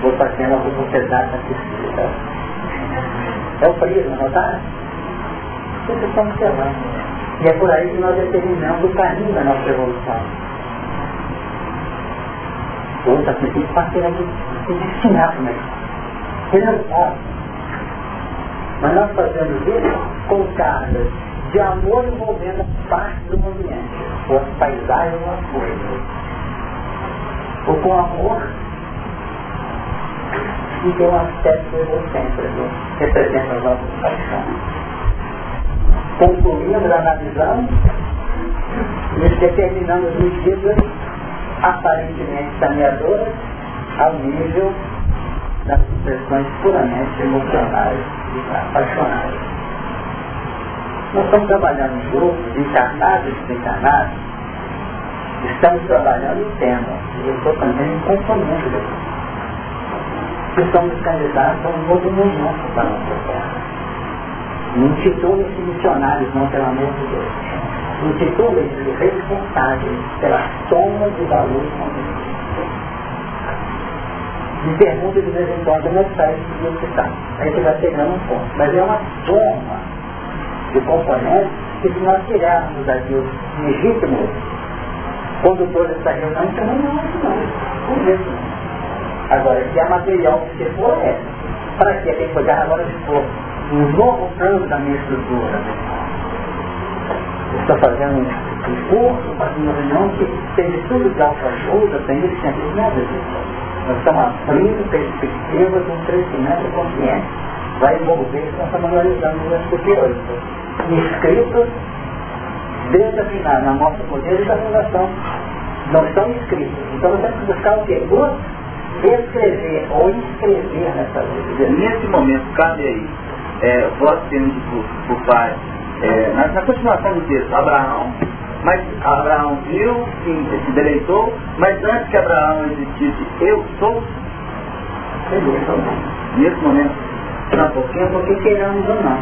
Vou fazendo alguma sociedade na pesquisa. É o prisma, não tá? Vocês estão observando. E é por aí que nós determinamos o caminho da nossa evolução. Outra coisa que ensinar como é que Ele não pode. Mas nós fazemos isso com cargas de amor envolvendo parte do ambiente, ou as paisagens ou as coisas. Ou com amor e tem um aspecto egocêntrico, representa as nossas paixões concluindo, analisando e determinando as medidas aparentemente saneadoras ao nível das expressões puramente emocionais e apaixonadas. Nós estamos trabalhando em grupos, encarnados e desencarnados, estamos trabalhando em temas, e eu estou também em componente. Que somos candidatos a um novo momento para a nossa terra. Não intitula-se missionários, não, pelo amor de Deus. Intitula-se responsáveis pela soma de valores Me pergunta de vez em quando como é está esse que está. A gente vai chegando um ponto. Mas é uma soma de componentes que se nós tirarmos aqui os legítimos condutores dessa reunião, então não é isso não. Não mesmo. Agora, se é material que se for, é. Para que tem que pegar agora de fogo? Um novo plano da minha estrutura. Estou fazendo um curso, fazendo uma reunião que tem tudo de autoajuda, tem isso, tem isso, nada disso. Nós estamos abrindo perspectivas de um crescimento consciente. Vai envolver, nós estamos analisando os superiores. Inscritos, desde a final, na nossa poder da fundação. Não estão inscritos. Então nós temos que buscar o quê? Escrever ou inscrever nessa vida. Nesse momento, cabe aí é, vós tendo por, por pai, é, na, na, continuação do texto, Abraão, mas Abraão viu, sim, se deleitou, mas antes que Abraão existisse, eu sou. nesse momento, um pouquinho, porque queremos ou não.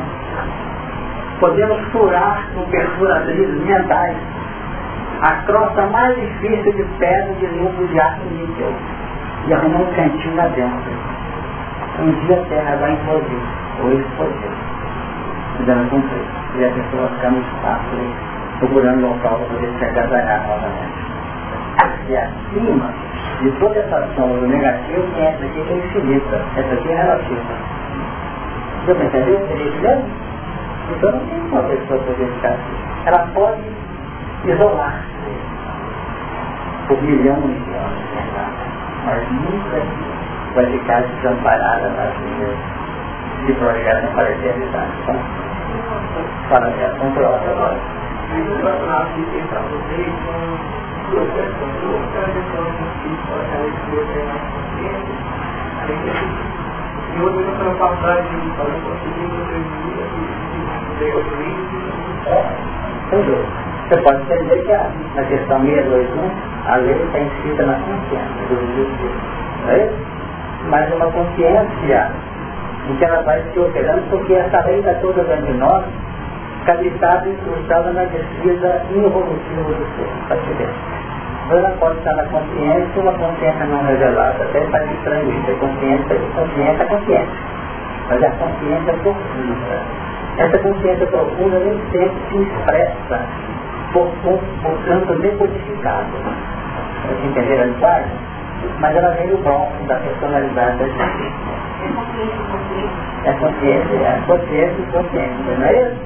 Podemos furar com perfuradores mentais a crosta mais difícil de pedra de núcleo de aço níquel e arrumar um cantinho lá dentro. Um dia a terra vai implodir, ou explodir, dando cumprir. E a pessoa ficar no espaço procurando local para poder se agasalhar novamente. E acima de toda essa sombra negativa tem essa aqui que é infinita, essa aqui é relativa. Você entendeu? Entendeu? Então não tem uma pessoa poder ficar assim. Ela pode isolar por milhões de anos, mas nunca vai ficar desamparada nas linhas de projeto para a eternidade. Fala vamos para agora. E outra pela passagem, falando com a segunda, você pode entender que a, na questão 621, a lei está inscrita na consciência do indivíduo. Não é isso? Mas uma consciência em que ela vai se operando, porque essa lei está toda dentro de nós, cabeçada e incrustada na descida involutiva do ser. Está então ela pode estar na consciência, uma consciência não revelada. Até faz estranho isso, é consciência, consciência é consciência. Mas é a consciência profunda. Essa consciência profunda nem sempre se expressa por, por, por canto decodificado. Você entender a linguagem? Mas ela vem do bom, da personalidade da gente. É consciência, é consciência e consciência, não é isso?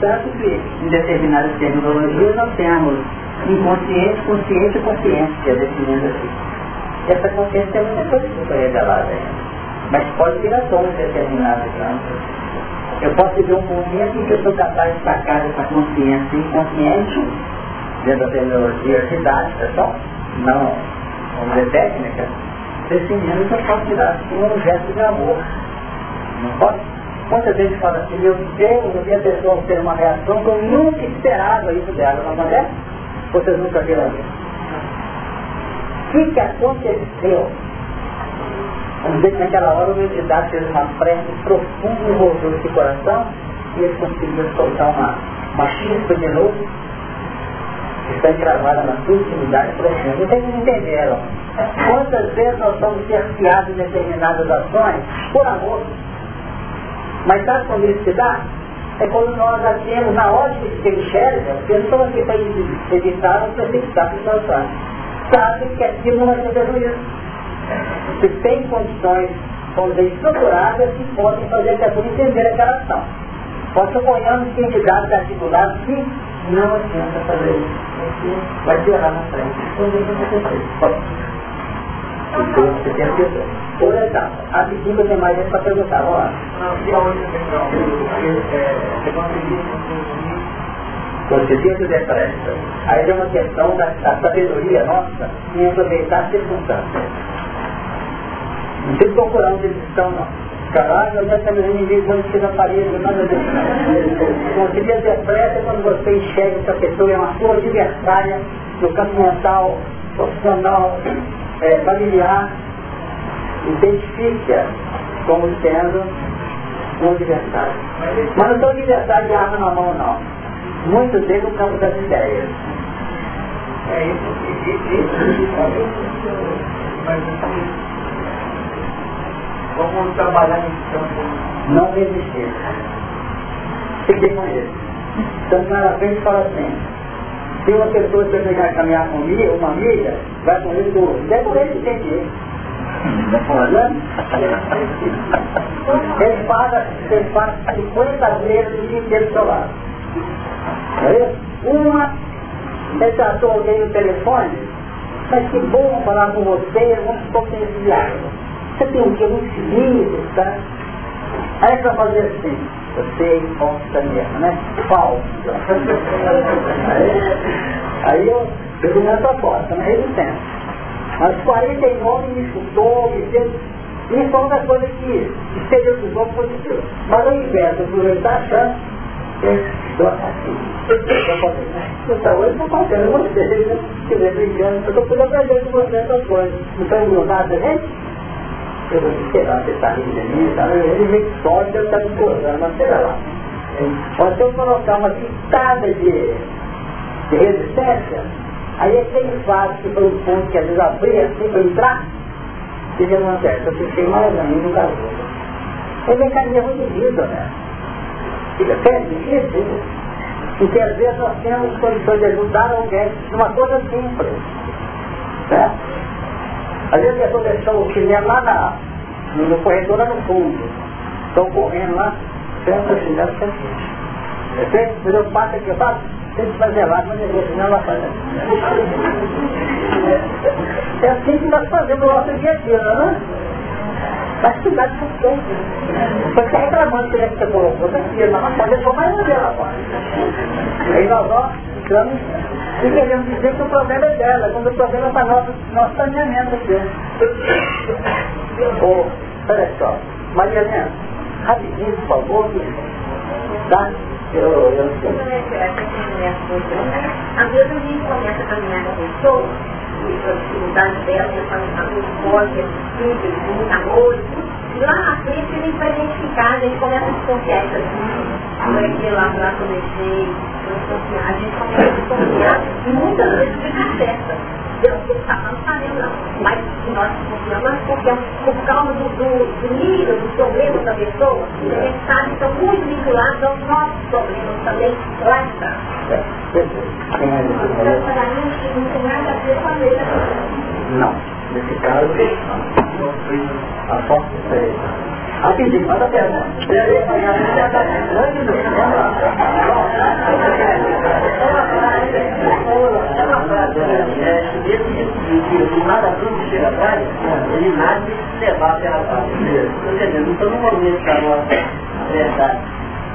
Tanto que em determinadas terminologias nós temos inconsciente, consciente e consciência, definindo assim. Essa consciência é muita coisa que foi revelada. Mas pode vir a tona determinados campos. Eu posso viver um momento em que eu sou capaz de sacar essa consciência inconsciente, dentro da terminologia didática só, não, vamos dizer, técnica, definindo que eu posso tirar assim, um gesto de amor. Não posso? Muitas vezes fala assim, meu Deus, eu vi a pessoa ter uma reação que eu nunca esperava isso dela, não acontece? Vocês nunca viram isso. O que, que aconteceu? Vamos dizer que naquela hora o entidade fez uma prece profunda envolveu esse coração e ele conseguiu soltar uma, uma chispa de que está encravada na sua intimidade profunda. Vocês não entenderam. Quantas vezes nós somos cerceados em determinadas ações por amor? Mas sabe quando isso se dá? É quando nós temos, na hora que se enxerga, porque eu estou aqui para evitar situações. Sabe que aquilo não vai ser prejuízo que tem condições, vamos dizer, estruturadas que podem fazer a pessoa entender aquela ação. Nós suponhamos que entidades articuladas que não adianta fazer isso. Vai lá na frente. Então você tem que Por etapa. A segunda tem mais gente para perguntar. Vamos lá. Consciência de presta. Aí é uma questão da, da sabedoria nossa em aproveitar as circunstâncias. Não tem que procurar onde eles estão, não. Caralho, eu já tenho ninguém quando você na parede, nada disso. Conseguir ter pressa quando você enxerga que a pessoa é uma sua adversária no campo mental, profissional, é, familiar. Identifique-a como sendo um adversário. Mas não são adversário de arma na mão, não. Muitos deles no campo das ideias. É isso. Vamos trabalhar nesse campo. Não resistir. Fiquei com ele. Então, na frente fala assim, se uma pessoa que vai caminhar comigo, uma amiga, vai com ele é com ele tem que ir. Ele paga, ele paga 50 vezes o dia inteiro do seu lado. Uma, ele tratou alguém no telefone, mas que bom falar com você, vamos supor que tem esse viagem. Você tem um que muito feliz, tá? Aí é para fazer assim, você é hipócrita mesmo, né? Falso. aí eu, eu dou essa foto, na resistência. Mas 49 me escutou, me fez. E foi uma das coisas que estereotipou positivo. Mas ao invés de aproveitar a chance, eu dou assim. Então, hoje não contando vocês, né? Se estiver brincando, eu estou podendo aprender com você essas coisas. Não estão nada, gente? Eu vou esperar você está rindo de mim, tá? ele vem sorte, ele está me gozando, mas espera lá. Ou se eu colocar uma pitada de, de resistência, aí aquele vaso que foi um ponto que às vezes abria assim para entrar, o que acontece? Eu fiquei mais ainda no vem cair muito de vida, né? Fica perto difícil. Porque às vezes nós temos condições de ajudar alguém numa coisa simples. Né? Às vezes a pessoa deixou o chinelo lá na, no corredor lá no fundo. Estão correndo lá, senta o chinelo, senta. Perfeito? Mas eu passo aqui, eu tem que fazer lá, mas eu vou chinelo lá fora. É assim que nós fazemos o nosso dia a dia, não é? Mas cuidado com o tempo. Você está reclamando que você colocou, tá aqui, mas pode deixar mais um dela fora. Aí nós, ó, estamos e queremos dizer que o problema é dela, quando o problema está nosso, nosso saneamento aqui. Oh, olha só, Maria Helena, rapidinho, por favor, tá? Eu, eu sei. Às vezes a gente começa a caminhar com a pessoa, dela, a tudo, muito amor, e lá na frente a gente vai identificar, a gente começa a desconfiar vai que lá, lá comecei, a gente começa a desconfiar, e muitas vezes fica certa. Eu não estou falando sabendo não, mas nós confiamos, nós confiamos por causa do, do, do nível dos problemas da pessoa, e a gente sabe que estão muito vinculados aos nossos problemas também lá está. Não, nesse caso, a força é Rapidinho, manda a pergunta. Mesmo que o nadador que chega atrás, ele nada de levar a praia. Estou entendendo, então no momento da nossa verdade,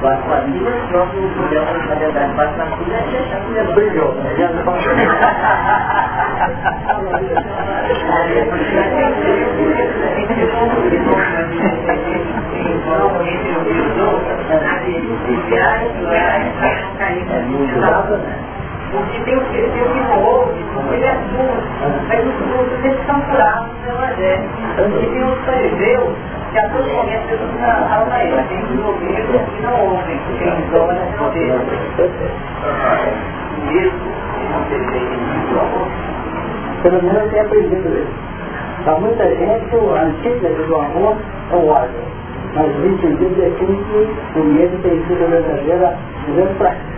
das famílias, nosso problema, na verdade, bate na culha e deixa a culha brilhou. Não porque tem o que tem o que não ouve, ele é surdo, mas os surdos eles são curados pelo Evangelho. E tem os fariseus que a todo momento Jesus fala para ele, tem os ouvidos que não ouvem, tem os olhos que não veem. Isso não tem Pelo menos eu tenho aprendido isso. Para muita gente, o antítese do amor é o ódio. Mas o entendido é que o medo tem sido a verdadeira, verdadeira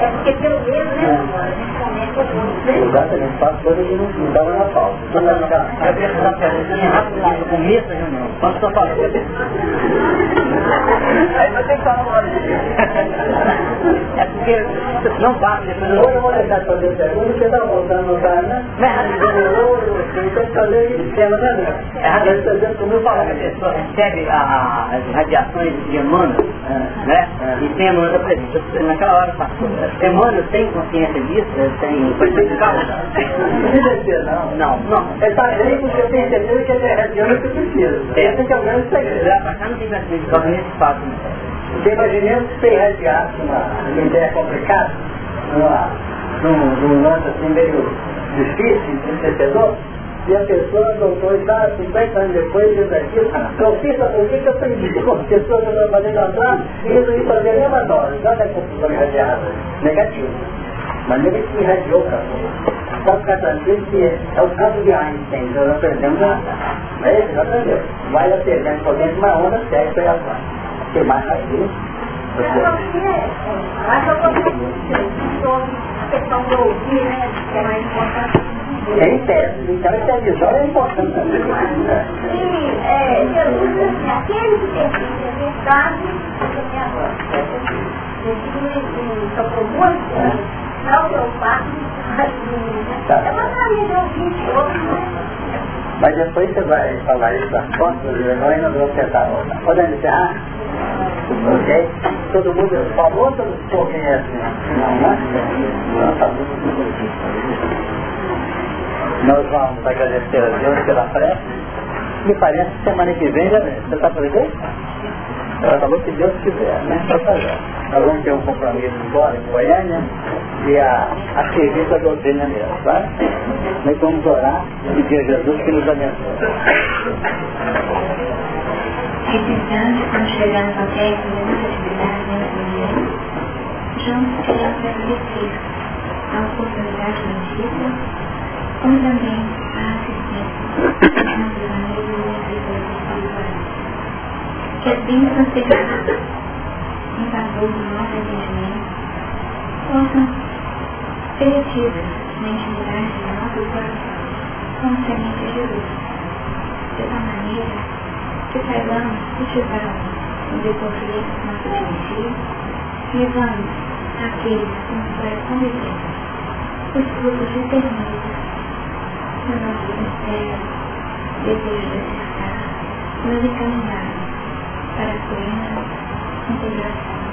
É porque pelo medo, né, a gente comete o mundo. Exatamente, faz coisa que não dava na pauta. A pergunta perguntinha rápida no começo da reunião. Posso só falar? Aí você falar uma É porque não bate depois eu... eu vou deixar de fazer pergunta, porque está voltando no cara, né? Não é rápido. Tem que fazer esquema, né? É rápido. Como eu falo, a pessoa recebe as radiações de Emmanuel, né? E tem Emmanuel presente. Naquela hora passou. Emmanuel tem consciência disso? Tem... Foi feito causa? Não, não. Ele está aí porque eu tenho certeza que ele é região que precisa. Esse é o grande segredo. Já pra cá não tem mais nesse fato? Porque imaginemos que você irradiasse uma ideia complicada, num, lance assim meio difícil, enriquecedor, e a pessoa, doutor, está 50 anos depois, diz aquilo, fiz o que eu aprendi com as pessoas que eu estou fazendo atrás, e resolvi fazer a mesma dose. Não é confusão irradiada, negativo. Mas ele se irradiou o campo. Pode ficar tranquilo que é o campo de Einstein, nós não aprendemos nada. Mas ele não aprendeu. Vai aprendendo por dentro uma onda segue para lá. Que mais vir? Mas eu sobre a questão do ouvir, né, que é mais importante. É em tese, então esse avisor é importante também. Sim, é, Jesus assim, aquele que tem verdade, eu me agora. Jesus tocou muito, não que eu faço, é uma carinha de ouvir outro? Mas depois você vai falar isso das contas, eu ainda vou tentar voltar. Podemos encerrar? Ok? Todo mundo falou, todo mundo conhece? Não, né? Não, tá Nós vamos agradecer a Deus pela prece. Me parece que semana que vem já Você está aqui? Ela falou que Deus quiser, né? Nós vamos ter um compromisso agora em Goiânia e a, a serviço da doutrina mesmo, tá? Nós vamos orar e pedir a Jesus que nos abençoe. Chegamos ao término da nossa atividade nessa manhã, juntos queremos agradecer a oportunidade bendita, também a assistência e. Que as bênçãos derramadas em favor do nosso entendimento possam ser retidas na intimidade do nosso coração, como semente de Jesus, de tal maneira que saibamos cultivá-lo no decorrer nosso dia, levando aqueles que nos coração desejo os frutos de ternura do nosso sincero desejo de acertar, nos encaminhar para a plena integração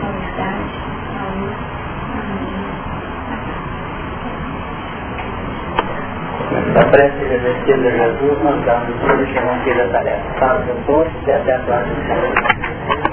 a verdade, a luz, a harmonia, paz. A prece Jesus, ter a tarefa. Salve a todos e até a próxima.